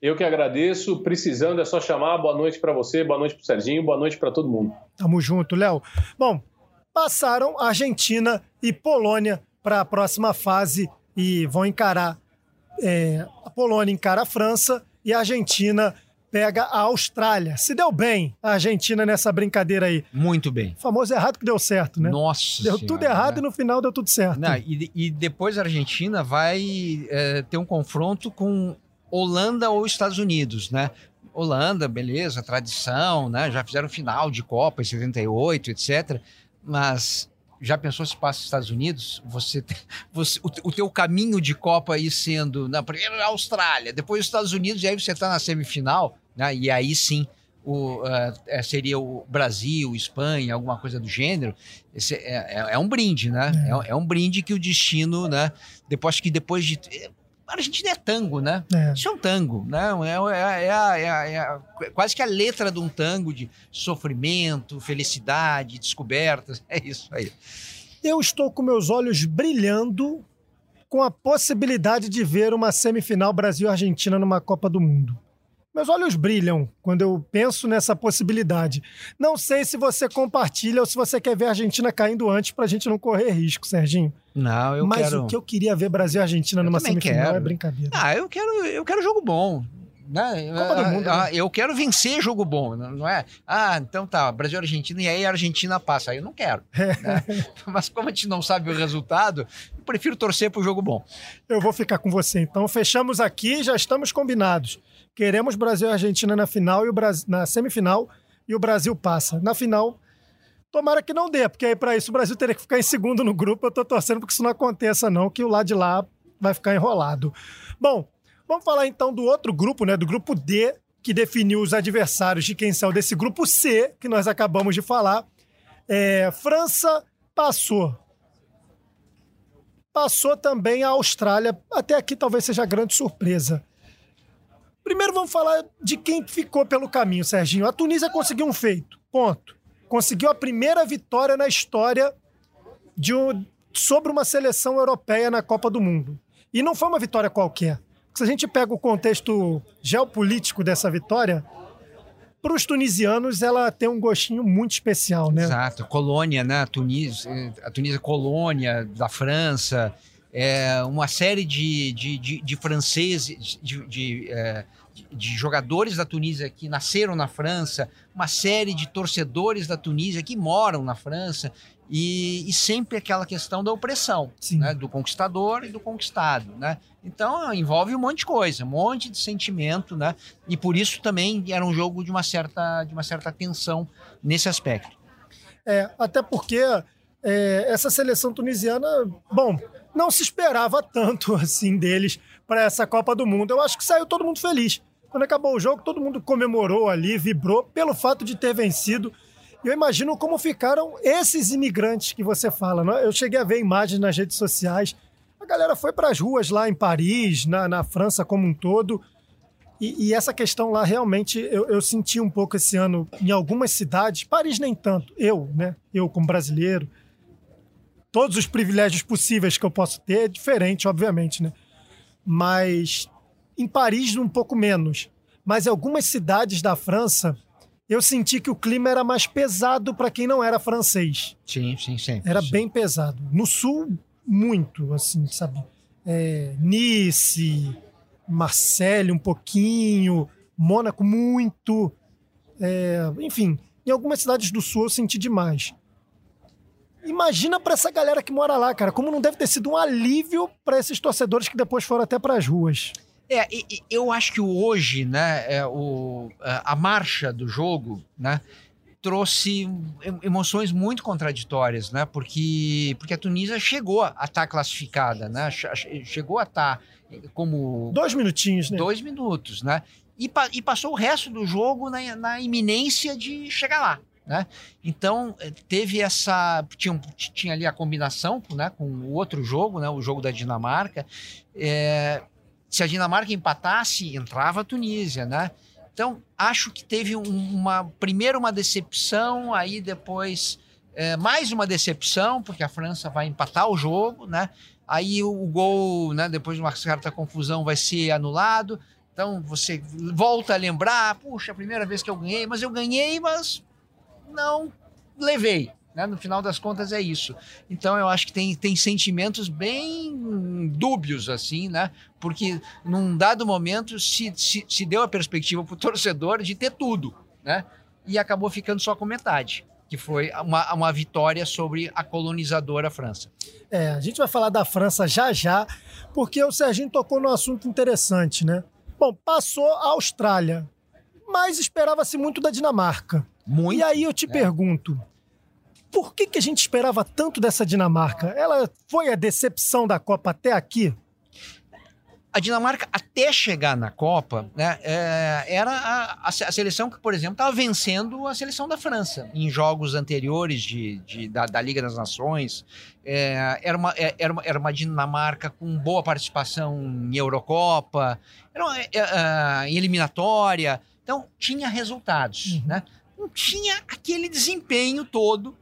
Eu que agradeço. Precisando é só chamar. Boa noite para você, boa noite para o Serginho, boa noite para todo mundo. Tamo junto, Léo. Bom, passaram Argentina e Polônia para a próxima fase e vão encarar. É, a Polônia encara a França e a Argentina pega a Austrália. Se deu bem a Argentina nessa brincadeira aí. Muito bem. O famoso errado que deu certo, né? Nossa Deu senhora, tudo errado né? e no final deu tudo certo. Não, e, e, depois a Argentina vai é, ter um confronto com Holanda ou Estados Unidos, né? Holanda, beleza, tradição, né? Já fizeram final de Copa em 78, etc. Mas já pensou se passa os Estados Unidos? Você, você o, o teu caminho de Copa aí sendo na primeira Austrália, depois os Estados Unidos e aí você está na semifinal, né? E aí sim o, uh, seria o Brasil, Espanha, alguma coisa do gênero. Esse é, é, é um brinde, né? É. é. um brinde que o destino, né? Depois que depois de a Argentina é tango, né? É. Isso é um tango, né? É, é, é, é, quase que a letra de um tango de sofrimento, felicidade, descobertas. [laughs] É isso aí. Eu estou com meus olhos brilhando com a possibilidade de ver uma semifinal Brasil-Argentina numa Copa do Mundo. Meus olhos brilham quando eu penso nessa possibilidade. Não sei se você compartilha ou se você quer ver a Argentina caindo antes para a gente não correr risco, Serginho. Não, eu Mas quero. Mas o que eu queria ver Brasil e Argentina eu numa semifinal quero. é brincadeira. Ah, eu quero, eu quero jogo bom. Né? Copa do Mundo, ah, né? Eu quero vencer jogo bom, não é? Ah, então tá, Brasil e Argentina, e aí a Argentina passa. Aí eu não quero. [laughs] Né? Mas como a gente não sabe o resultado, eu prefiro torcer pro jogo bom. Eu vou ficar com você. Então fechamos aqui, já estamos combinados. Queremos Brasil e Argentina na final e o Brasil, na semifinal e o Brasil passa. Na final, tomara que não dê, porque aí para isso o Brasil teria que ficar em segundo no grupo. Eu tô torcendo porque isso não aconteça não, que o lado de lá vai ficar enrolado. Bom, vamos falar então do outro grupo, né, do grupo D, que definiu os adversários de quem saiu desse grupo C, que nós acabamos de falar. É, França passou. Passou também a Austrália. Até aqui talvez seja grande surpresa. Primeiro vamos falar de quem ficou pelo caminho, Serginho. A Tunísia conseguiu um feito, ponto. Conseguiu a primeira vitória na história de um, sobre uma seleção europeia na Copa do Mundo. E não foi uma vitória qualquer. Se a gente pega o contexto geopolítico dessa vitória, para os tunisianos ela tem um gostinho muito especial, né? Exato. Colônia, né? A Tunísia, a Tunísia é colônia da França, é uma série de, de, de, de franceses, de, de, é, de, jogadores da Tunísia que nasceram na França, uma série de torcedores da Tunísia que moram na França. E, e sempre aquela questão da opressão, né? do conquistador e do conquistado. Né? Então envolve um monte de coisa, um monte de sentimento, né? E por isso também era um jogo de uma certa, de uma certa tensão nesse aspecto. É, até porque é, essa seleção tunisiana, bom, não se esperava tanto [laughs] assim deles para essa Copa do Mundo. Eu acho que saiu todo mundo feliz. Quando acabou o jogo, todo mundo comemorou ali, vibrou pelo fato de ter vencido. Eu imagino como ficaram esses imigrantes que você fala. Né? Eu cheguei a ver imagens nas redes sociais. A galera foi para as ruas lá em Paris, na, na França como um todo. E, e, essa questão lá, realmente, eu, eu, senti um pouco esse ano em algumas cidades. Paris nem tanto. Eu, né? Eu como brasileiro. Todos os privilégios possíveis que eu posso ter, é diferente, obviamente, né? Mas em Paris, um pouco menos. Mas em algumas cidades da França, eu senti que o clima era mais pesado para quem não era francês. Sim, sim, sim. Era sim. bem pesado. No sul, muito, assim, sabe? É, nice, Marseille um pouquinho, Mônaco muito. É, enfim, em algumas cidades do sul eu senti demais. Imagina para essa galera que mora lá, cara, como não deve ter sido um alívio para esses torcedores que depois foram até para as ruas. É, eu acho que hoje, né, é, o, a marcha do jogo, né, trouxe emoções muito contraditórias, né, porque, porque a Tunísia chegou a estar tá classificada, né, chegou a estar tá como... Dois minutinhos, né? Dois minutos, né, e, e passou o resto do jogo na, na iminência de chegar lá, né? Então eh, teve essa tinha, tinha ali a combinação né, com o outro jogo, né, o jogo da Dinamarca. É, se a Dinamarca empatasse, entrava a Tunísia, né? Então, acho que teve uma. Primeiro uma decepção, aí depois é, mais uma decepção, porque a França vai empatar o jogo, né? Aí o, o gol, né, depois de uma certa confusão, vai ser anulado. Então você volta a lembrar, puxa, a primeira vez que eu ganhei, mas eu ganhei, mas não levei. Né? No final das contas é isso. Então eu acho que tem, tem sentimentos bem dúbios, assim, né? Porque num dado momento se, se, se deu a perspectiva para o torcedor de ter tudo, né? E acabou ficando só com metade, que foi uma, uma vitória sobre a colonizadora França. É, a gente vai falar da França já já, porque o Serginho tocou num assunto interessante, né? Bom, passou a Austrália, mas esperava-se muito da Dinamarca. Muito. E aí eu te é. pergunto, por que, que a gente esperava tanto dessa Dinamarca? Ela foi a decepção da Copa até aqui? A Dinamarca, até chegar na Copa, né, é, era a, a, seleção que, por exemplo, estava vencendo a seleção da França em jogos anteriores de, de da, da, Liga das Nações. É, era, uma, é, era, uma, era uma Dinamarca com boa participação em Eurocopa, era uma, é, é, em eliminatória. Então, tinha resultados. Uhum. Né? Não tinha aquele desempenho todo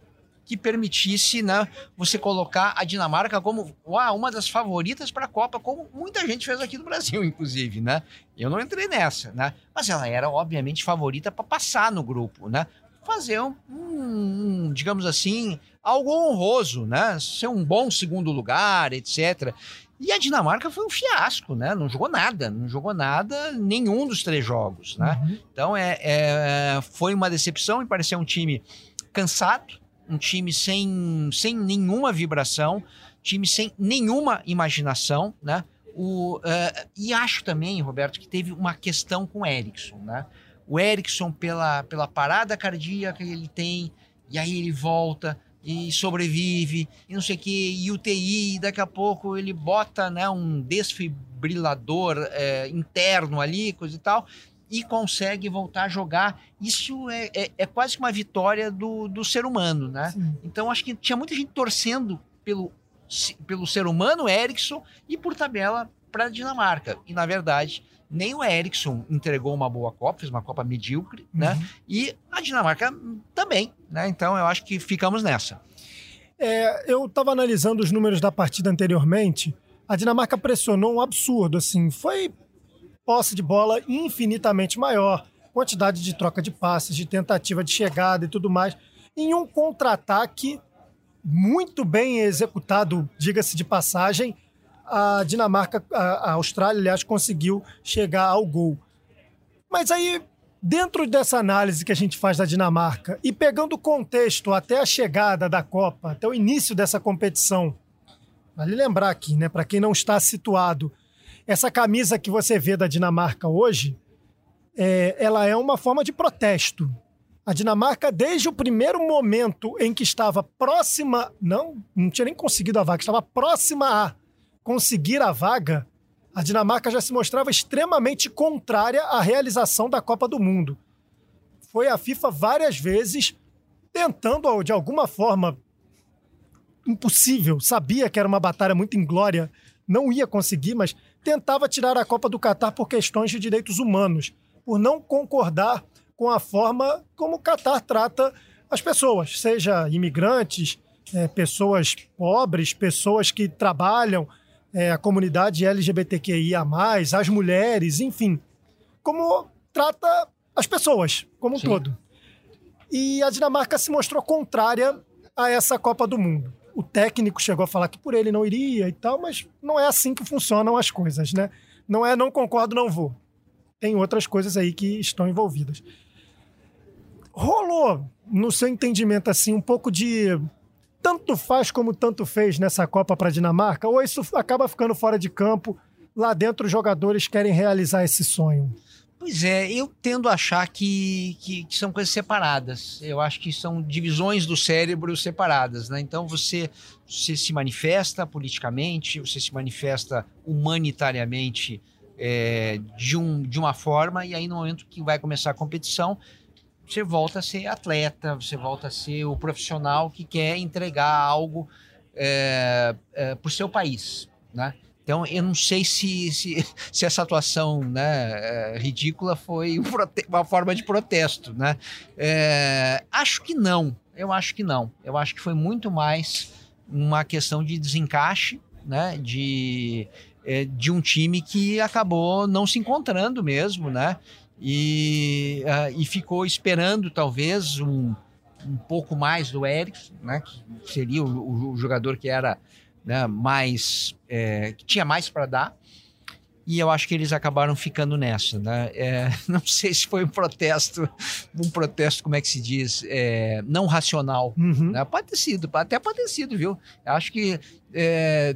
que permitisse né, você colocar a Dinamarca como uau, uma das favoritas para a Copa, como muita gente fez aqui no Brasil, [laughs] inclusive, né? Eu não entrei nessa, né? Mas ela era, obviamente, favorita para passar no grupo, né? Fazer um, um, digamos assim, algo honroso, né? Ser um bom segundo lugar, etc. E a Dinamarca foi um fiasco, né? Não jogou nada, não jogou nada, nenhum dos três jogos, né? Uhum. Então é, é, foi uma decepção e parecia um time cansado, um time sem, sem nenhuma vibração, time sem nenhuma imaginação, né? O, uh, e acho também, Roberto, que teve uma questão com o Erickson, né? O Erickson, pela, pela parada cardíaca que ele tem, e aí ele volta e sobrevive, e não sei o que, e UTI, e daqui a pouco ele bota né, um desfibrilador é, interno ali, coisa e tal, e consegue voltar a jogar. Isso é, é, é quase que uma vitória do, do ser humano, né? Sim. Então acho que tinha muita gente torcendo pelo, pelo ser humano Erickson e por tabela para a Dinamarca. E na verdade, nem o Erickson entregou uma boa Copa, fez uma Copa medíocre, né? uhum. né? E a Dinamarca também, né? Então eu acho que ficamos nessa. É, eu estava analisando os números da partida anteriormente. A Dinamarca pressionou um absurdo, assim. Foi posse de bola infinitamente maior. quantidade de troca de passes, de tentativa de chegada e tudo mais, em um contra-ataque muito bem executado, diga-se de passagem, a Dinamarca, a, Austrália, aliás, conseguiu chegar ao gol. Mas aí, dentro dessa análise que a gente faz da Dinamarca e pegando o contexto até a chegada da Copa, até o início dessa competição, vale lembrar aqui, né, para quem não está situado, essa camisa que você vê da Dinamarca hoje, é, ela é uma forma de protesto. A Dinamarca, desde o primeiro momento em que estava próxima, não, não tinha nem conseguido a vaga, estava próxima a conseguir a vaga, a Dinamarca já se mostrava extremamente contrária à realização da Copa do Mundo. Foi a FIFA várias vezes tentando, de alguma forma, impossível, sabia que era uma batalha muito inglória, não ia conseguir, mas tentava tirar a Copa do Catar por questões de direitos humanos, por não concordar com a forma como o Catar trata as pessoas, seja imigrantes, é, pessoas pobres, pessoas que trabalham, é, a comunidade LGBTQIA, as mulheres, enfim. Como trata as pessoas, como um Sim. todo. E a Dinamarca se mostrou contrária a essa Copa do Mundo. O técnico chegou a falar que por ele não iria e tal, mas não é assim que funcionam as coisas, né? Não é não concordo, não vou. Tem outras coisas aí que estão envolvidas. Rolou, no seu entendimento, assim, um pouco de tanto faz como tanto fez nessa Copa para a Dinamarca? Ou isso acaba ficando fora de campo? Lá dentro, os jogadores querem realizar esse sonho? Pois é, eu tendo a achar que, que, que, são coisas separadas. Eu acho que são divisões do cérebro separadas, né? Então você, você se manifesta politicamente, você se manifesta humanitariamente é, de, um, de uma forma, e aí no momento que vai começar a competição, você volta a ser atleta, você volta a ser o profissional que quer entregar algo é, é, para o seu país, né? Então, eu não sei se, se, [laughs] se essa atuação né, é, ridícula foi uma forma de protesto, né? É, acho que não, eu acho que não. Eu acho que foi muito mais uma questão de desencaixe, né? De, é, de um time que acabou não se encontrando mesmo, né? E, uh, e ficou esperando talvez um, um pouco mais do Erickson, né, que seria o, o jogador que era né, mais é, que tinha mais para dar. E eu acho que eles acabaram ficando nessa, né? É, [laughs] não sei se foi um protesto, um protesto, como é que se diz, é, não racional. Uhum. Né? Pode ter sido, até pode ter sido, viu? Eu acho que é,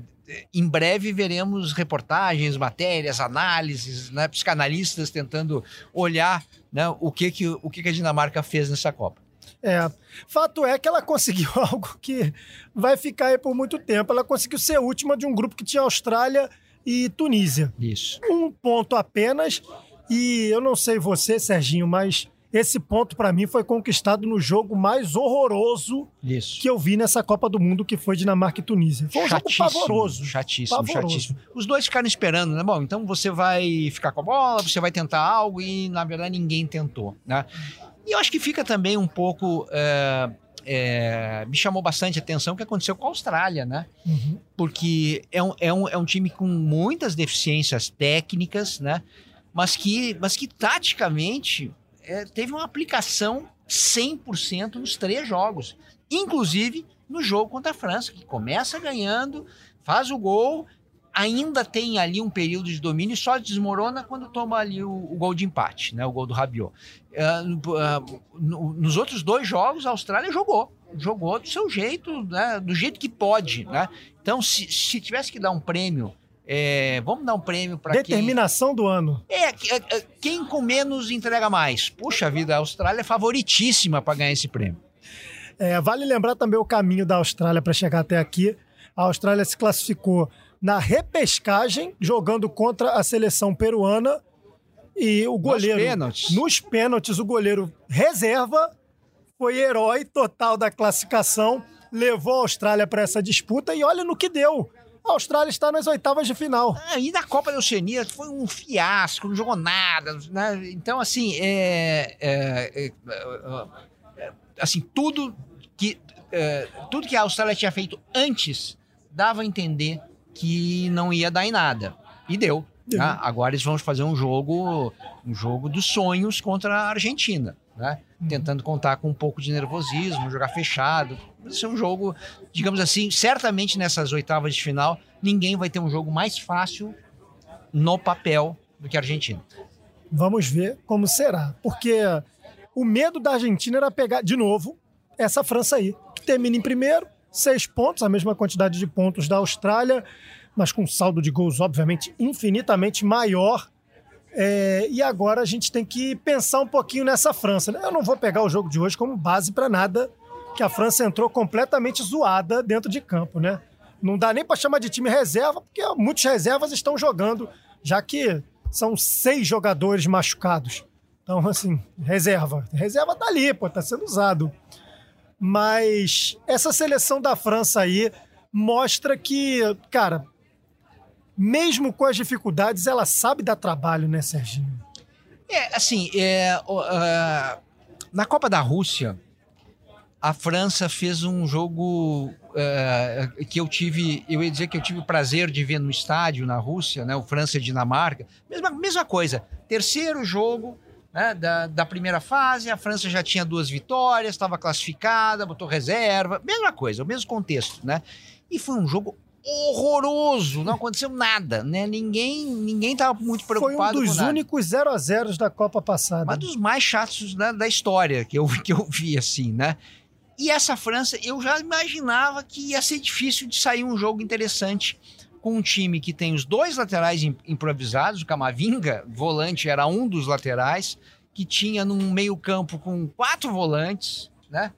em breve veremos reportagens, matérias, análises, né, psicanalistas tentando olhar né, o, que, que, o que, que a Dinamarca fez nessa Copa. É, fato é que ela conseguiu [laughs] algo que vai ficar aí por muito tempo. Ela conseguiu ser última de um grupo que tinha Austrália e Tunísia. Isso. Um ponto apenas. E eu não sei você, Serginho, mas esse ponto, para mim, foi conquistado no jogo mais horroroso Isso. que eu vi nessa Copa do Mundo, que foi Dinamarca e Tunísia. Foi um chatíssimo, jogo pavoroso. Chatíssimo, pavoroso. chatíssimo. Os dois ficaram esperando, né? Bom, então você vai ficar com a bola, você vai tentar algo e, na verdade, ninguém tentou, né? E eu acho que fica também um pouco... É, é, me chamou bastante atenção o que aconteceu com a Austrália, né? Uhum. Porque é um, é, um, é um time com muitas deficiências técnicas, né? Mas que, mas que taticamente é, teve uma aplicação 100% nos três jogos, inclusive no jogo contra a França, que começa ganhando, faz o gol, ainda tem ali um período de domínio e só desmorona quando toma ali o, o gol de empate, né, o gol do Rabiot. Uh, uh, no, nos outros dois jogos, a Austrália jogou, jogou do seu jeito, né, do jeito que pode. Né? Então, se, se tivesse que dar um prêmio é, vamos dar um prêmio para Determinação quem... do ano. É, é, é, quem com menos entrega mais. Puxa vida, a Austrália é favoritíssima para ganhar esse prêmio. É, vale lembrar também o caminho da Austrália para chegar até aqui. A Austrália se classificou na repescagem, jogando contra a seleção peruana. E o goleiro. Nos pênaltis. Nos pênaltis, o goleiro reserva foi herói total da classificação, levou a Austrália para essa disputa e olha no que deu. A Austrália está nas oitavas de final. Ah, e na Copa da Oceania foi um fiasco, não jogou nada. Né? Então, assim, é, é, é, é assim tudo que, é, tudo que a Austrália tinha feito antes dava a entender que não ia dar em nada. E deu. Né? Agora eles vão fazer um jogo, um jogo dos sonhos contra a Argentina, né? Uhum. Tentando contar com um pouco de nervosismo, jogar fechado. Isso é um jogo, digamos assim, certamente nessas oitavas de final, ninguém vai ter um jogo mais fácil no papel do que a Argentina. Vamos ver como será, porque o medo da Argentina era pegar de novo essa França aí, que termina em primeiro, seis pontos, a mesma quantidade de pontos da Austrália, mas com um saldo de gols, obviamente, infinitamente maior. É, e agora a gente tem que pensar um pouquinho nessa França. Né? Eu não vou pegar o jogo de hoje como base para nada, que a França entrou completamente zoada dentro de campo, né? Não dá nem para chamar de time reserva, porque muitos reservas estão jogando, já que são seis jogadores machucados. Então, assim, reserva. Reserva tá ali, pô, tá sendo usado. Mas essa seleção da França aí mostra que, cara, mesmo com as dificuldades, ela sabe dar trabalho, né, Serginho? É, assim, é, uh, na Copa da Rússia, a França fez um jogo uh, que eu tive, eu ia dizer que eu tive o prazer de ver no estádio na Rússia, né, o França e Dinamarca, mesma, mesma coisa, terceiro jogo, né, da, da, primeira fase, a França já tinha duas vitórias, estava classificada, botou reserva, mesma coisa, o mesmo contexto, né? E foi um jogo horroroso, não aconteceu nada, né? Ninguém ninguém estava muito preocupado Foi um dos únicos 0 a 0 da Copa passada. Mas dos mais chatos né, da história que eu, que eu vi, assim, né? E essa França, eu já imaginava que ia ser difícil de sair um jogo interessante com um time que tem os dois laterais improvisados, o Camavinga, volante, era um dos laterais, que tinha num meio-campo com quatro volantes, né?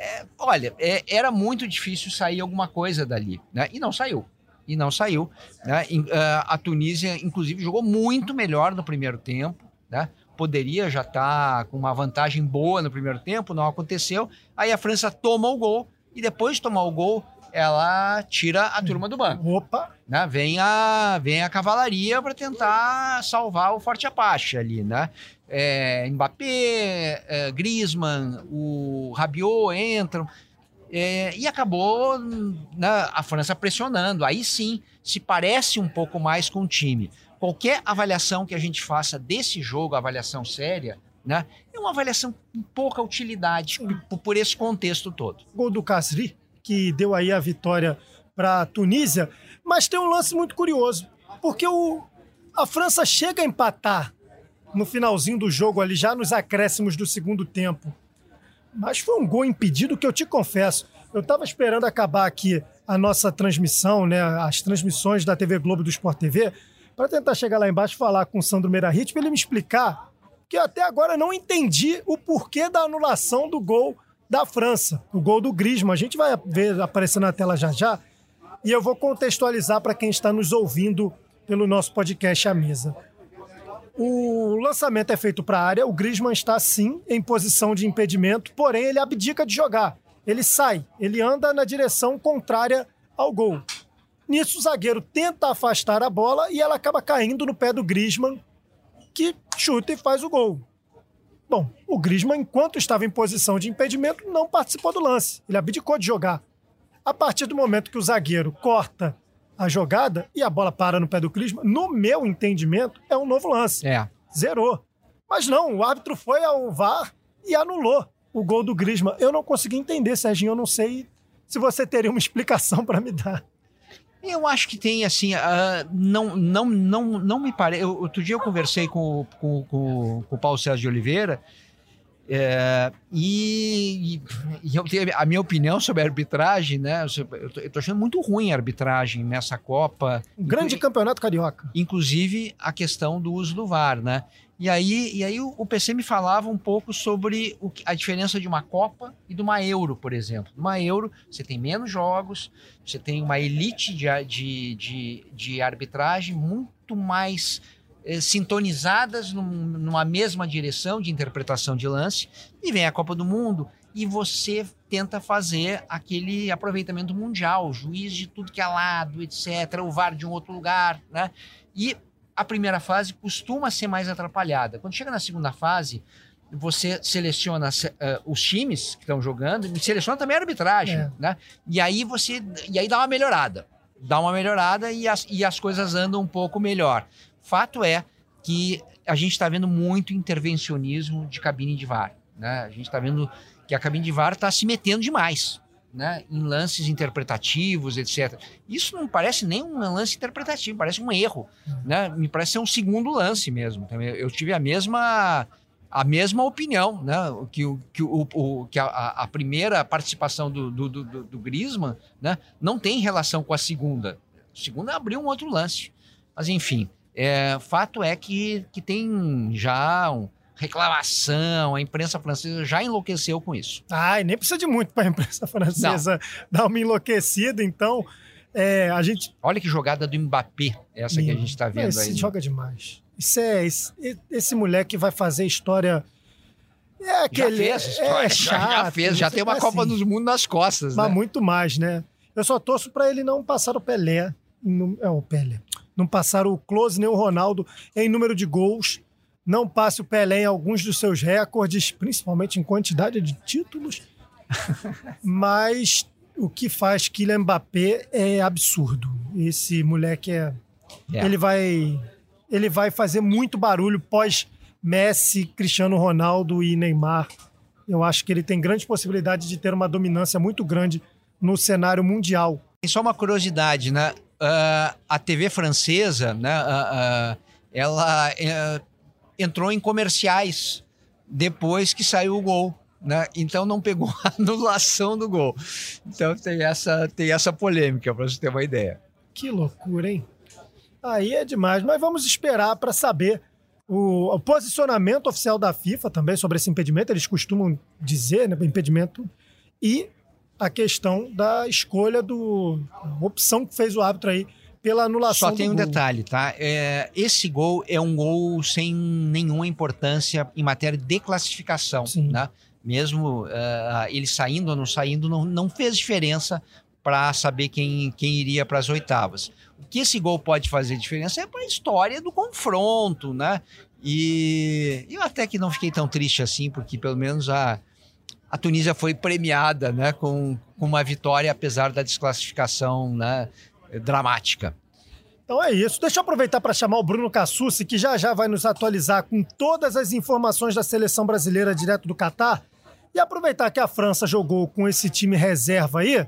É, olha, é, era muito difícil sair alguma coisa dali, né? E não saiu. E não saiu. Né? Uh, a Tunísia, inclusive, jogou muito melhor no primeiro tempo, né? Poderia já estar tá com uma vantagem boa no primeiro tempo, não aconteceu. Aí a França toma o gol e depois de tomar o gol, ela tira a turma do banco. Opa! Né? Vem, a, vem a cavalaria para tentar salvar o Forte Apache ali, né? É, Mbappé, é, Griezmann, o Rabiot entram. É, e acabou né, a França pressionando. Aí sim se parece um pouco mais com o time. Qualquer avaliação que a gente faça desse jogo, avaliação séria, né, é uma avaliação com pouca utilidade por, por esse contexto todo. Gol do Casri que deu aí a vitória para a Tunísia. Mas tem um lance muito curioso, porque o, a França chega a empatar no finalzinho do jogo ali, já nos acréscimos do segundo tempo. Mas foi um gol impedido que eu te confesso. Eu estava esperando acabar aqui a nossa transmissão, né, as transmissões da TV Globo do Sport TV, para tentar chegar lá embaixo e falar com o Sandro Meirahit para ele me explicar que até agora não entendi o porquê da anulação do gol da França, o gol do Griezmann. A gente vai ver aparecendo na tela já já. E eu vou contextualizar para quem está nos ouvindo pelo nosso podcast à mesa. O lançamento é feito para a área, o Griezmann está sim em posição de impedimento, porém ele abdica de jogar. Ele sai, ele anda na direção contrária ao gol. Nisso o zagueiro tenta afastar a bola e ela acaba caindo no pé do Griezmann, que chuta e faz o gol. Bom, o Griezmann, enquanto estava em posição de impedimento, não participou do lance. Ele abdicou de jogar. A partir do momento que o zagueiro corta a jogada e a bola para no pé do Griezmann, no meu entendimento, é um novo lance. É. Zerou. Mas não, o árbitro foi ao VAR e anulou o gol do Griezmann. Eu não consegui entender, Serginho. Eu não sei se você teria uma [laughs] explicação para me dar. Eu acho que tem, assim, uh, não, não, não, não me parece. Outro dia eu conversei com, com, com, com o Paulo César de Oliveira é, e, e, eu tenho a minha opinião sobre a arbitragem, né? Eu estou achando muito ruim a arbitragem nessa Copa. Um grande campeonato carioca. Inclusive a questão do uso do VAR, né? E aí, e aí o PC me falava um pouco sobre o, a diferença de uma Copa e de uma Euro, por exemplo. Uma Euro, você tem menos jogos, você tem uma elite de, de, de, de arbitragem muito mais sintonizadas num, numa mesma direção de interpretação de lance, e vem a Copa do Mundo e você tenta fazer aquele aproveitamento mundial, juiz de tudo que é lado, etc., o VAR de um outro lugar, né? E a primeira fase costuma ser mais atrapalhada. Quando chega na segunda fase, você seleciona uh, os times que estão jogando e seleciona também a arbitragem, é. né? E aí você e aí dá uma melhorada. Dá uma melhorada e as, e as coisas andam um pouco melhor. Fato é que a gente está vendo muito intervencionismo de cabine de VAR. Né? A gente está vendo que a cabine de VAR está se metendo demais. Né, em lances interpretativos, etc. Isso não parece nem um lance interpretativo, parece um erro. Né? Me parece ser um segundo lance mesmo. Eu tive a mesma a mesma opinião, né? Que, que, o, o, que a, a, primeira participação do, do, do, do Griezmann né? não tem relação com a segunda. A segunda abriu um outro lance. Mas, enfim, é, fato é que, que tem já um, reclamação, a imprensa francesa já enlouqueceu com isso. Ah, nem precisa de muito para a [laughs] imprensa francesa não. dar uma enlouquecida, então. É, a gente... Olha que jogada do Mbappé, essa que a gente está vendo esse aí. joga demais. Isso é esse, esse moleque vai fazer história. É aquele. [laughs] Já fez história, é chato, já, fez, já tem uma assim, Copa dos Mundos nas costas. Mas né? muito mais, né? Eu só torço para ele não passar o Pelé. é o Pelé. Não passar o Close nem o Ronaldo em número de gols. Não passe o Pelé em alguns dos seus recordes, principalmente em quantidade de títulos. [laughs] Mas o que faz Kylian Mbappé é absurdo. Esse moleque é. Yeah. Ele vai ele vai fazer muito barulho pós Messi, Cristiano Ronaldo e Neymar. Eu acho que ele tem grandes possibilidades de ter uma dominância muito grande no cenário mundial. E só uma curiosidade, né? Uh, a TV francesa, né? Uh, uh, ela entrou em comerciais depois que saiu o gol. Né? Então não pegou a anulação do gol. Então tem essa, tem essa polêmica, para você ter uma ideia. Que loucura, hein? Aí é demais, mas vamos esperar para saber o, o, posicionamento oficial da FIFA também sobre esse impedimento. Eles costumam dizer, né, impedimento, e a questão da escolha do opção que fez o árbitro aí pela anulação. Só tem um gol. detalhe, tá? É, esse gol é um gol sem nenhuma importância em matéria de classificação, Sim. né? Mesmo uh, ele saindo ou não saindo, não, não fez diferença para saber quem, quem iria para as oitavas. O que esse gol pode fazer diferença é para a história do confronto, né? E eu até que não fiquei tão triste assim, porque pelo menos a, a Tunísia foi premiada né, com, com uma vitória, apesar da desclassificação né, dramática. Então é isso. Deixa eu aproveitar para chamar o Bruno Cassucci, que já já vai nos atualizar com todas as informações da seleção brasileira direto do Catar. E aproveitar que a França jogou com esse time reserva aí,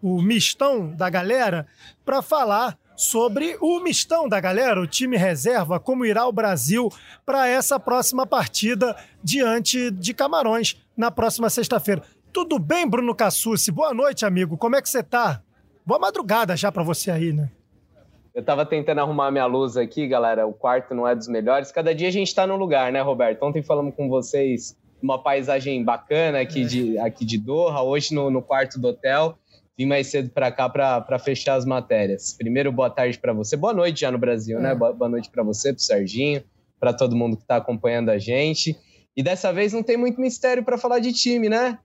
o mistão da galera, para falar sobre o mistão da galera, o time reserva, como irá o Brasil para essa próxima partida diante de Camarões na próxima sexta-feira. Tudo bem, Bruno Cassucci? Boa noite, amigo. Como é que você tá? Boa madrugada já para você aí, né? Eu tava tentando arrumar minha luz aqui, galera. O quarto não é dos melhores. Cada dia a gente tá no lugar, né, Roberto? Ontem falamos com vocês uma paisagem bacana aqui, é. de, aqui de Doha, hoje no, no quarto do hotel vim mais cedo para cá para fechar as matérias. Primeiro, boa tarde para você. Boa noite já no Brasil, né? é. né? Boa, boa noite para você, para Serginho, para todo mundo que está acompanhando a gente. E dessa vez não tem muito mistério para falar de time, né?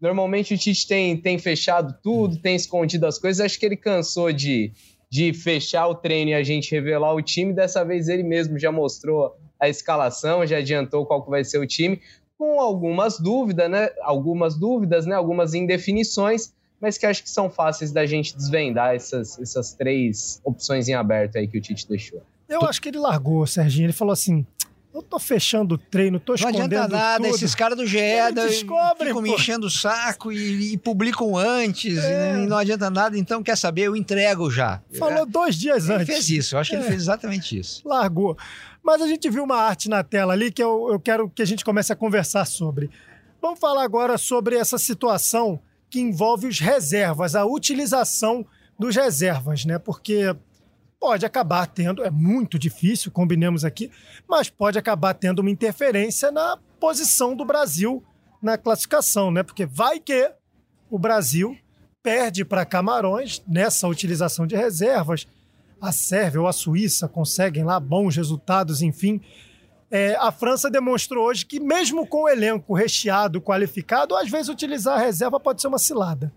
Normalmente o Tite tem, tem fechado tudo, tem escondido as coisas. Acho que ele cansou de, de fechar o treino e a gente revelar o time. Dessa vez ele mesmo já mostrou a escalação, já adiantou qual que vai ser o time, com algumas dúvidas, né? Algumas dúvidas, né? Algumas indefinições mas que acho que são fáceis da gente desvendar essas, essas três opções em aberto aí que o Tite deixou. Eu acho que ele largou, Serginho. Ele falou assim: eu tô fechando o treino, tô escondendo Não adianta nada, tudo. esses caras do GE ficam me enchendo o saco e, e publicam antes, é. e não adianta nada, então quer saber, eu entrego já. Falou dois dias ele antes. Ele fez isso, eu acho que é. ele fez exatamente isso. Largou. Mas a gente viu uma arte na tela ali que eu, eu quero que a gente comece a conversar sobre. Vamos falar agora sobre essa situação que envolve os reservas, a utilização dos reservas, né? Porque pode acabar tendo, é muito difícil, combinemos aqui, mas pode acabar tendo uma interferência na posição do Brasil na classificação, né? Porque vai que o Brasil perde para Camarões nessa utilização de reservas. A Sérvia ou a Suíça conseguem lá bons resultados, enfim. É, a França demonstrou hoje que, mesmo com o elenco recheado, qualificado, às vezes utilizar a reserva pode ser uma cilada.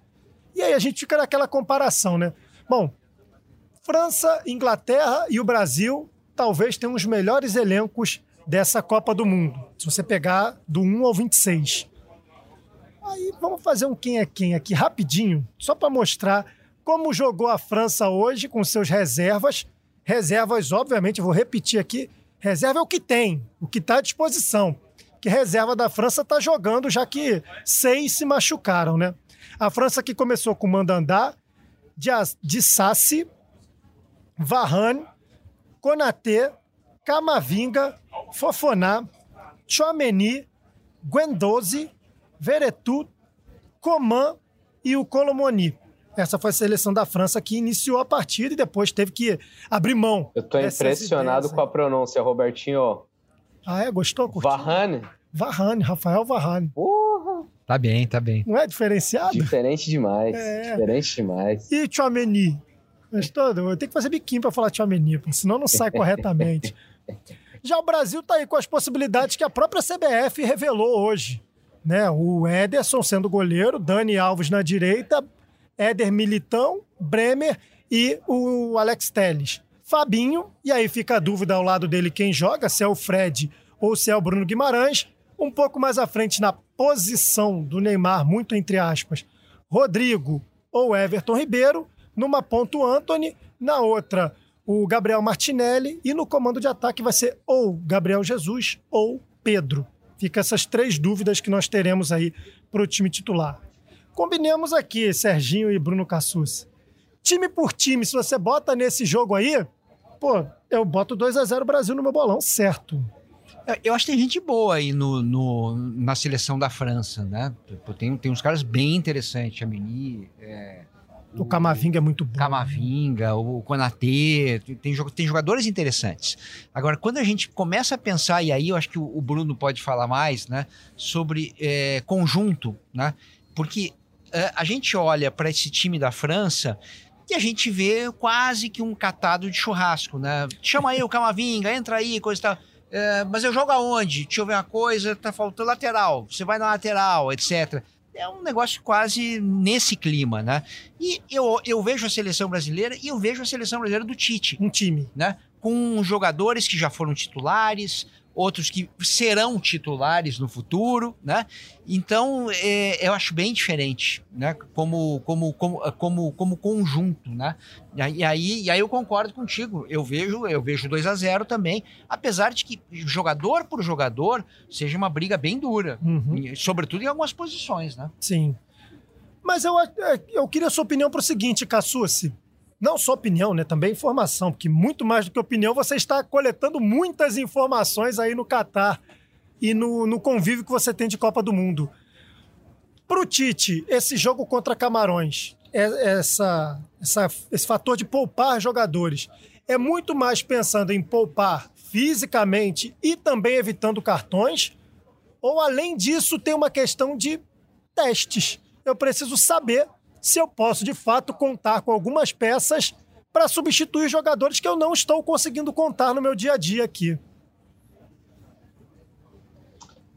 E aí a gente fica naquela comparação, né? Bom, França, Inglaterra e o Brasil talvez tenham os melhores elencos dessa Copa do Mundo. Se você pegar do 1 ao 26. Aí vamos fazer um quem é quem aqui rapidinho, só para mostrar como jogou a França hoje com seus reservas Reservas, obviamente, vou repetir aqui, reserva é o que tem, o que está à disposição. Que reserva da França está jogando, já que seis se machucaram, né? A França que começou com Mandandá, de Sassi, Varane, Konaté, Camavinga, Fofoná, Chouameni, Guendouzi, Veretout, Coman e o Colomoni. Essa foi a seleção da França que iniciou a partida e depois teve que abrir mão. Eu tô impressionado com a pronúncia, Robertinho. Ah, é? Gostou? Curtiu? Varane? Varane, Rafael Varane. Porra! Tá bem, tá bem. Não é diferenciado? Diferente demais. É. Diferente demais. E Chouameni? Gostou? Eu tenho que fazer biquinho pra falar Chouameni, senão não sai corretamente. [laughs] Já o Brasil tá aí com as possibilidades que a própria CBF revelou hoje. Né? O Ederson sendo goleiro, Dani Alves na direita, Éder Militão, Bremer e o Alex Telles. Fabinho, e aí fica a dúvida ao lado dele quem joga, se é o Fred ou se é o Bruno Guimarães. Um pouco mais à frente na posição do Neymar, muito entre aspas, Rodrigo ou Everton Ribeiro. Numa ponta o Anthony, na outra o Gabriel Martinelli e no comando de ataque vai ser ou Gabriel Jesus ou Pedro. Fica essas três dúvidas que nós teremos aí para o time titular. Combinemos aqui, Serginho e Bruno Cassus. Time por time, se você bota nesse jogo aí, pô, eu boto 2 a 0 Brasil no meu bolão, certo. É, eu acho que tem gente boa aí no, no na seleção da França, né? Tem, tem uns caras bem interessantes, a Meni, é, o Camavinga é muito bom. Camavinga, o Konatê, tem, tem jogadores interessantes. Agora, quando a gente começa a pensar, e aí eu acho que o Bruno pode falar mais, né, sobre é, conjunto, né? Porque é, a gente olha para esse time da França e a gente vê quase que um catado de churrasco, né? Chama aí o Camavinga, entra aí, coisa e tal. É, mas eu jogo aonde? Deixa eu ver uma coisa, tá faltando lateral. Você vai na lateral, etc. É um negócio quase nesse clima, né? E eu, eu vejo a seleção brasileira e eu vejo a seleção brasileira do Tite. Um time. Né? Com jogadores que já foram titulares, outros que serão titulares no futuro, né? Então, é, eu acho bem diferente, né? Como, como, como, como, como conjunto, né? E aí, e aí eu concordo contigo. Eu vejo, eu vejo 2 a 0 também, apesar de que jogador por jogador seja uma briga bem dura, uhum. sobretudo em algumas posições, né? Sim. Mas eu, eu queria a sua opinião para o seguinte, Cassucci não só opinião, né? Também informação, porque muito mais do que opinião, você está coletando muitas informações aí no Catar e no, no convívio que você tem de Copa do Mundo. Para o Tite, esse jogo contra Camarões, é, essa, essa, esse fator de poupar jogadores, é muito mais pensando em poupar fisicamente e também evitando cartões? Ou além disso, tem uma questão de testes? Eu preciso saber se eu posso de fato contar com algumas peças para substituir jogadores que eu não estou conseguindo contar no meu dia a dia aqui.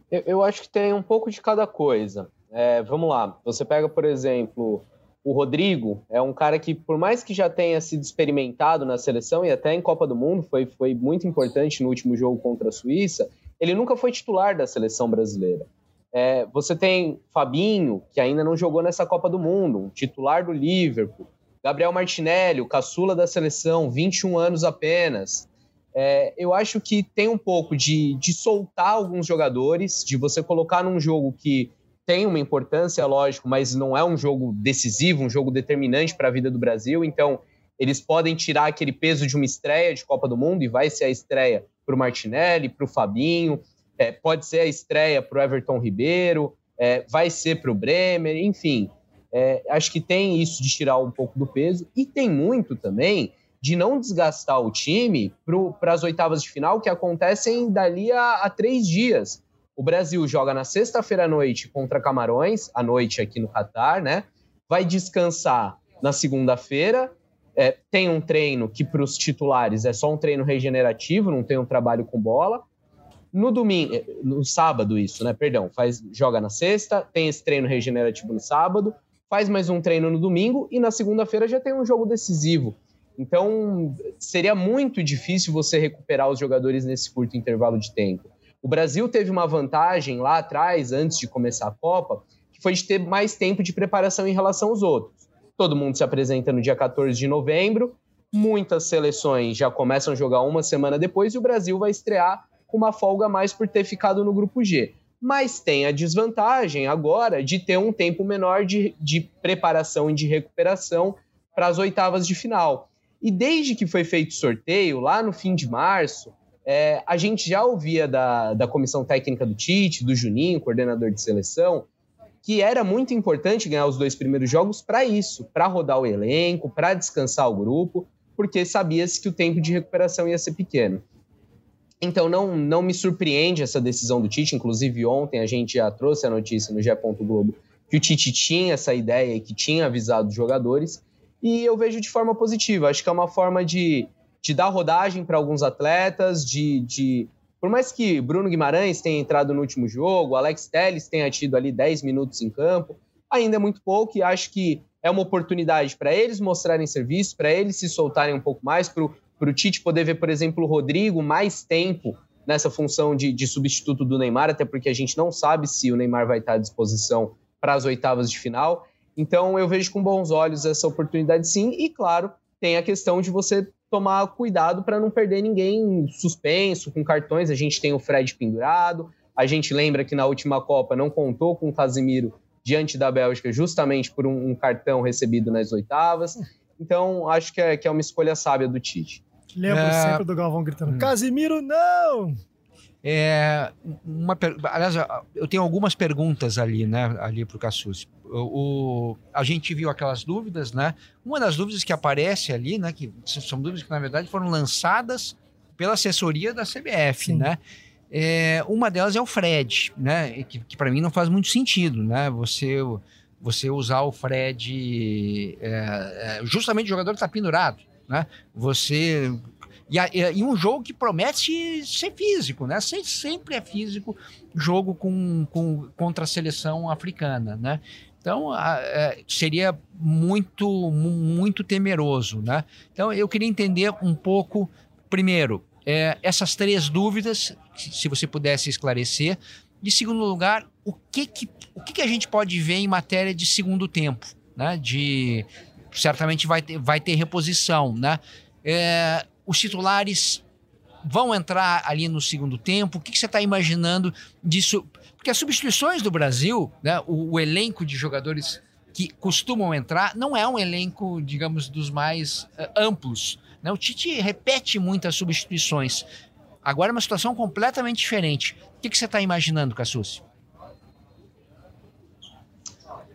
Eu, eu acho que tem um pouco de cada coisa. É, vamos lá, você pega, por exemplo, o Rodrigo, é um cara que, por mais que já tenha sido experimentado na seleção e até em Copa do Mundo, foi, foi muito importante no último jogo contra a Suíça, ele nunca foi titular da seleção brasileira. É, você tem Fabinho, que ainda não jogou nessa Copa do Mundo, um titular do Liverpool. Gabriel Martinelli, o caçula da seleção, 21 anos apenas. É, eu acho que tem um pouco de, de soltar alguns jogadores, de você colocar num jogo que tem uma importância, lógico, mas não é um jogo decisivo, um jogo determinante para a vida do Brasil. Então, eles podem tirar aquele peso de uma estreia de Copa do Mundo e vai ser a estreia para o Martinelli, para o Fabinho, é, pode ser a estreia para o Everton Ribeiro, é, vai ser para o Bremer, enfim. É, acho que tem isso de tirar um pouco do peso e tem muito também de não desgastar o time para as oitavas de final que acontecem dali a, a três dias. O Brasil joga na sexta-feira à noite contra Camarões, à noite aqui no Catar, né? Vai descansar na segunda-feira. É, tem um treino que para os titulares é só um treino regenerativo, não tem um trabalho com bola. No domingo, eh, no sábado isso, né? Perdão, faz joga na sexta, tem esse treino regenerativo no sábado, faz mais um treino no domingo e na segunda-feira já tem um jogo decisivo. Então, seria muito difícil você recuperar os jogadores nesse curto intervalo de tempo. O Brasil teve uma vantagem lá atrás, antes de começar a Copa, que foi de ter mais tempo de preparação em relação aos outros. Todo mundo se apresenta no dia 14 de novembro, Muitas seleções já começam a jogar uma semana depois e o Brasil vai estrear com uma folga a mais por ter ficado no grupo G. Mas tem a desvantagem agora de ter um tempo menor de, de preparação e de recuperação para as oitavas de final. E desde que foi feito o sorteio, lá no fim de março, é, a gente já ouvia da, da comissão técnica do Tite, do Juninho, coordenador de seleção, que era muito importante ganhar os dois primeiros jogos para isso, para rodar o elenco, para descansar o grupo, porque sabia-se que o tempo de recuperação ia ser pequeno. Então não, não me surpreende essa decisão do Tite, inclusive ontem a gente já trouxe a notícia no G. Globo que o Tite tinha essa ideia e que tinha avisado os jogadores, e eu vejo de forma positiva. Acho que é uma forma de, de dar rodagem para alguns atletas, de, de. Por mais que Bruno Guimarães tenha entrado no último jogo, Alex Telles tenha tido ali 10 minutos em campo, ainda é muito pouco e acho que é uma oportunidade para eles mostrarem serviço, para eles se soltarem um pouco mais, para o Tite poder ver, por exemplo, o Rodrigo mais tempo nessa função de, de substituto do Neymar, até porque a gente não sabe se o Neymar vai estar à disposição para as oitavas de final. Então eu vejo com bons olhos essa oportunidade sim, e claro, tem a questão de você tomar cuidado para não perder ninguém suspenso, com cartões. A gente tem o Fred pendurado, a gente lembra que na última Copa não contou com o Casimiro diante da Bélgica, justamente por um, um cartão recebido nas oitavas. Então, acho que é, que é uma escolha sábia do Tite. Lembro é... sempre do Galvão gritando: hum. Casimiro, não! É, uma, aliás, eu tenho algumas perguntas ali, né, ali para o Cassus. O, a gente viu aquelas dúvidas, né? Uma das dúvidas que aparece ali, né, que são dúvidas que na verdade foram lançadas pela assessoria da CBF, Sim. né? É, uma delas é o Fred, né? Que, que para mim não faz muito sentido, né? Você você usar o Fred é, é, justamente o jogador está pendurado, né? Você e, e, um jogo que promete ser físico, né? Sempre é físico jogo com, com, contra a seleção africana, né? Então, a, é, seria muito, muito temeroso, né? Então, eu queria entender um pouco, primeiro, é, essas três dúvidas, se você pudesse esclarecer. De segundo lugar, o que, que, o que, que a gente pode ver em matéria de segundo tempo, né? De, certamente vai ter, vai ter reposição, né? É, os titulares vão entrar ali no segundo tempo? O que, que você está imaginando disso? Porque as substituições do Brasil, né, o, o, elenco de jogadores que costumam entrar, não é um elenco, digamos, dos mais uh, amplos. Né? O Tite repete muitas substituições. Agora é uma situação completamente diferente. O que, que você está imaginando, Cassucci?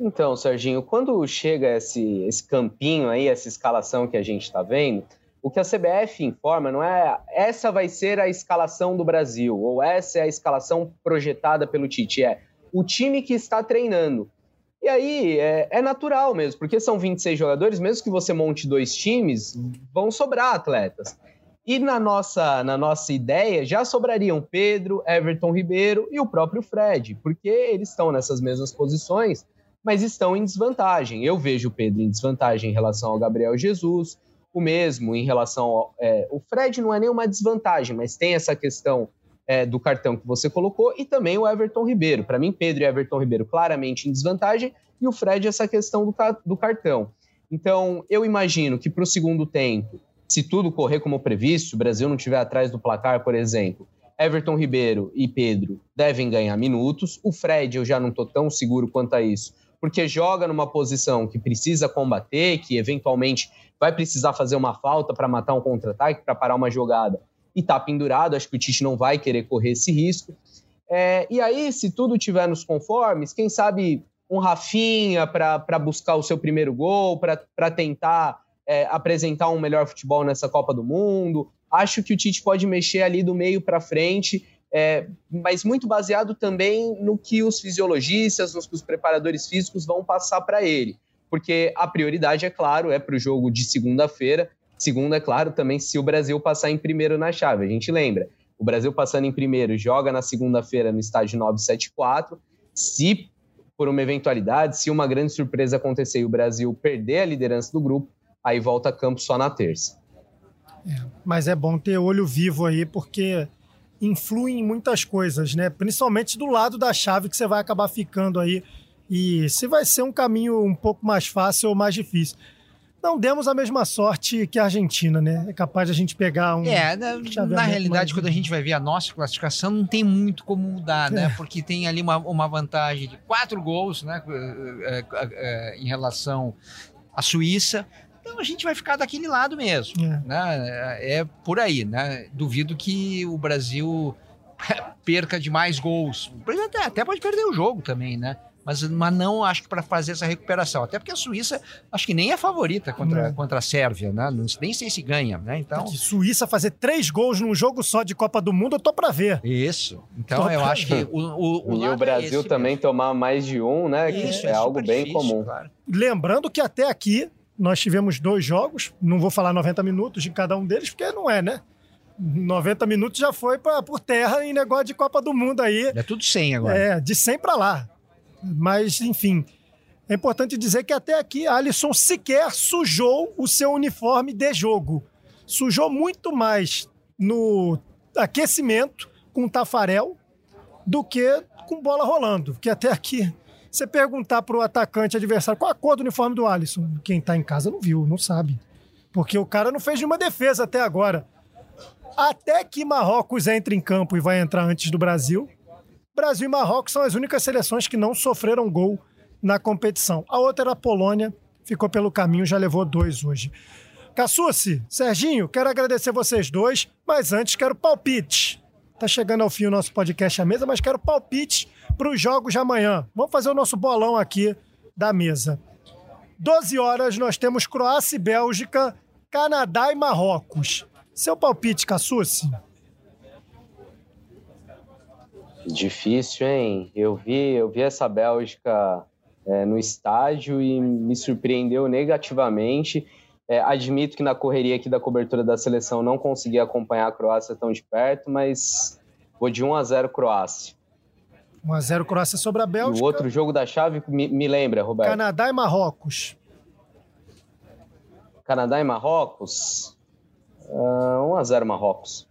Então, Serginho, quando chega esse, esse campinho aí, essa escalação que a gente está vendo, o que a CBF informa não é essa vai ser a escalação do Brasil, ou essa é a escalação projetada pelo Tite, é o time que está treinando. E aí é, é, natural mesmo, porque são 26 jogadores, mesmo que você monte dois times, vão sobrar atletas. E na nossa, na nossa ideia já sobrariam Pedro, Everton Ribeiro e o próprio Fred, porque eles estão nessas mesmas posições, mas estão em desvantagem. Eu vejo o Pedro em desvantagem em relação ao Gabriel Jesus, o mesmo em relação ao. É, o Fred não é nenhuma desvantagem, mas tem essa questão é, do cartão que você colocou e também o Everton Ribeiro. Para mim, Pedro e Everton Ribeiro claramente em desvantagem e o Fred essa questão do, do cartão. Então, eu imagino que para o segundo tempo, se tudo correr como previsto, o Brasil não estiver atrás do placar, por exemplo, Everton Ribeiro e Pedro devem ganhar minutos. O Fred, eu já não estou tão seguro quanto a isso, porque joga numa posição que precisa combater, que eventualmente vai precisar fazer uma falta para matar um contra-ataque, para parar uma jogada e tá pendurado. Acho que o Tite não vai querer correr esse risco. É, e aí, se tudo tiver nos conformes, quem sabe um Rafinha para buscar o seu primeiro gol, para tentar é, apresentar um melhor futebol nessa Copa do Mundo. Acho que o Tite pode mexer ali do meio para frente, é, mas muito baseado também no que os fisiologistas, nos os preparadores físicos vão passar para ele porque a prioridade, é claro, é para o jogo de segunda-feira. Segunda, é claro, também se o Brasil passar em primeiro na chave. A gente lembra, o Brasil passando em primeiro joga na segunda-feira no estádio 974. Se por uma eventualidade, se uma grande surpresa acontecer e o Brasil perder a liderança do grupo, aí volta a campo só na terça. É, mas é bom ter olho vivo aí, porque influi em muitas coisas, né? Principalmente do lado da chave que você vai acabar ficando aí e se vai ser um caminho um pouco mais fácil ou mais difícil. não demos a mesma sorte que a Argentina, né? É capaz de a gente pegar um. É, na, na realidade, mais... quando a gente vai ver a nossa classificação, não tem muito como mudar, né? é. né? Porque tem ali uma, uma vantagem de quatro gols, né? É, é, em relação à Suíça. Então a gente vai ficar daquele lado mesmo, é. né? É por aí, né? Duvido que o Brasil [laughs] perca de mais gols. O Brasil até, até pode perder o jogo também, né? mas, mas não acho que para fazer essa recuperação. Até porque a Suíça acho que nem é favorita contra, contra a Sérvia, né? Nem sei se ganha, né? Então. Suíça fazer três gols num jogo só de Copa do Mundo, eu tô para ver. Isso. Então tô eu acho que o, o, o E o é Brasil é também mesmo. tomar mais de um, né? Isso, é, é algo bem difícil, comum. Claro. Lembrando que até aqui nós tivemos dois jogos, não vou falar 90 minutos de cada um deles, porque não é, né? 90 minutos já foi pra, por terra em negócio de Copa do Mundo aí. É tudo 100 agora. É, de 100 para lá. Mas, enfim, é importante dizer que até aqui Alisson sequer sujou o seu uniforme de jogo. Sujou muito mais no aquecimento com Tafarel do que com bola rolando. Porque até aqui, você perguntar para o atacante adversário qual a cor do uniforme do Alisson, quem está em casa não viu, não sabe. Porque o cara não fez nenhuma defesa até agora. Até que Marrocos entre em campo e vai entrar antes do Brasil, Brasil e Marrocos são as únicas seleções que não sofreram gol na competição. A outra era a Polônia, ficou pelo caminho, já levou dois hoje. Cassucci, Serginho, quero agradecer vocês dois, mas antes quero palpite. Tá chegando ao fim o nosso podcast à mesa, mas quero palpite para os jogos de amanhã. Vamos fazer o nosso bolão aqui da mesa. 12 horas nós temos Croácia e Bélgica, Canadá e Marrocos. Seu palpite, Cassucci? Difícil, hein? Eu vi, eu vi essa Bélgica é, no estádio e me surpreendeu negativamente. É, admito que na correria aqui da cobertura da seleção não consegui acompanhar a Croácia tão de perto, mas vou de 1 a 0 Croácia. 1 a 0 Croácia sobre a Bélgica. E o outro jogo da chave me, me lembra, Roberto. Canadá e Marrocos. Canadá e Marrocos. Uh, 1 a 0 Marrocos.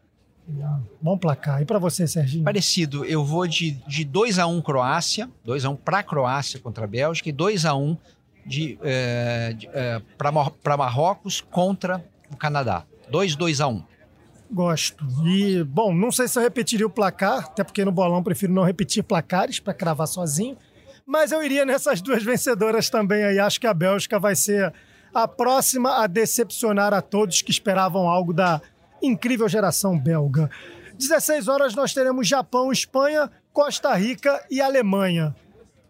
Bom placar. E para você, Serginho? Parecido. Eu vou de, de 2 a 1 um Croácia, 2 a 1 um para Croácia contra a Bélgica e 2 a 1 um de, é, é, para Marrocos contra o Canadá. 2 2 a 1. Gosto. E, bom, não sei se eu repetiria o placar, até porque no bolão prefiro não repetir placares para cravar sozinho. Mas eu iria nessas duas vencedoras também aí. Acho que a Bélgica vai ser a próxima a decepcionar a todos que esperavam algo da incrível geração belga. 16 horas nós teremos Japão, Espanha, Costa Rica e Alemanha.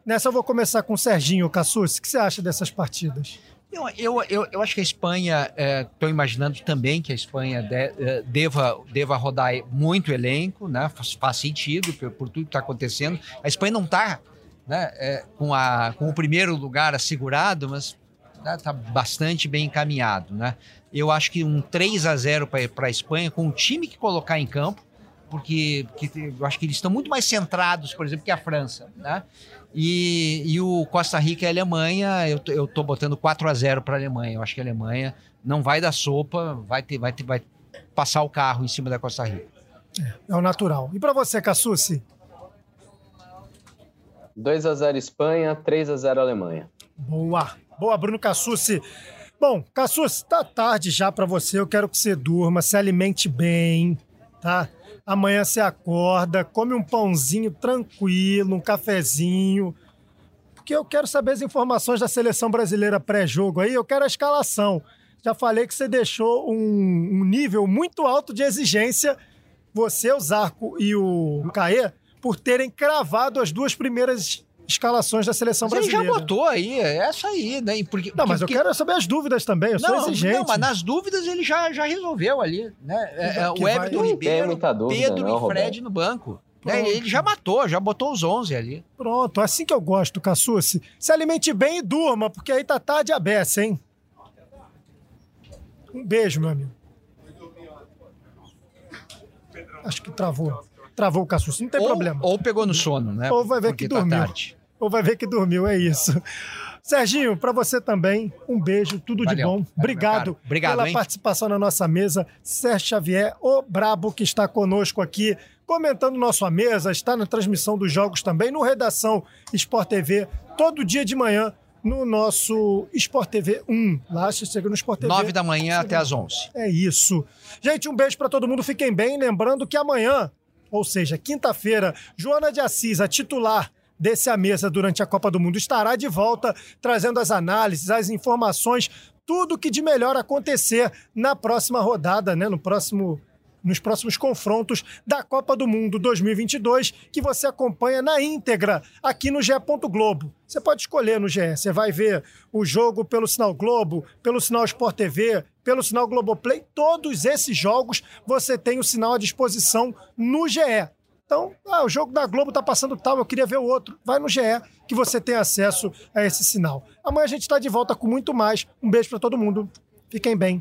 Nessa eu vou começar com o Serginho Cassus. O que você acha dessas partidas? Eu, eu, eu, eu acho que a Espanha, estou é, imaginando também que a Espanha de, é, deva, deva rodar muito elenco, né? faz, faz sentido por, por, tudo que está acontecendo. A Espanha não está né, é, com, com o primeiro lugar assegurado, mas está né, bastante bem encaminhado. Né? Eu acho que um 3 a 0 para a Espanha, com o time que colocar em campo, porque, porque eu acho que eles estão muito mais centrados, por exemplo, que a França. Né? E, e o Costa Rica e a Alemanha, eu, eu tô botando 4 a 0 para a Alemanha. Eu acho que a Alemanha não vai dar sopa, vai, ter, vai, ter, vai passar o carro em cima da Costa Rica. É, é o natural. E para você, Cassucci? 2 a 0 Espanha, 3 a 0 Alemanha. Boa. Boa, Bruno Cassucci. Bom, Cassucci, tá tarde já para você. Eu quero que você durma, se alimente bem, tá? Amanhã você acorda, come um pãozinho tranquilo, um cafezinho. Porque eu quero saber as informações da seleção brasileira pré-jogo aí. Eu quero a escalação. Já falei que você deixou um, um nível muito alto de exigência, você, o Zarco e o Caê, por terem cravado as duas primeiras escalações da seleção mas brasileira. Ele já botou aí, é essa aí, né? Porque, não, mas eu quero saber as dúvidas também, eu não, sou exigente. Não, mas nas dúvidas ele já, já resolveu ali, né? É, é, o Everton Ribeiro, Pedro não, e Fred Roberto. no banco. Né? Ele já matou, já botou os 11 ali. Pronto, assim que eu gosto, Cassucci. Se alimente bem e durma, porque aí tá tarde a beça, hein? Um beijo, meu amigo. Acho que travou. Travou o Cassucci, não tem ou, problema. Ou pegou no sono, né? Ou vai ver porque que tá dormiu. Tá tarde ou vai ver que dormiu, é isso. Serginho, para você também, um beijo, tudo Valeu. de bom. Obrigado, Obrigado pela hein? participação na nossa mesa. Sérgio Xavier, o brabo que está conosco aqui, comentando nossa mesa, está na transmissão dos jogos também, no Redação Sport TV, todo dia de manhã, no nosso Sport TV 1. Lá você chega no Sport TV. 9 da manhã até as 11. É isso. Gente, um beijo para todo mundo. Fiquem bem. Lembrando que amanhã, ou seja, quinta-feira, Joana de Assis, a titular desse a mesa durante a Copa do Mundo, estará de volta trazendo as análises, as informações, tudo que de melhor acontecer na próxima rodada, né? No próximo nos próximos confrontos da Copa do Mundo 2022, que você acompanha na íntegra aqui no GE. Globo. Você pode escolher no GE. Você vai ver o jogo pelo sinal Globo, pelo sinal Sport TV, pelo sinal Globoplay. Todos esses jogos você tem o sinal à disposição no GE. Então, ah, o jogo da Globo tá passando tal, eu queria ver o outro. Vai no GE que você tem acesso a esse sinal. Amanhã a gente está de volta com muito mais. Um beijo para todo mundo. Fiquem bem.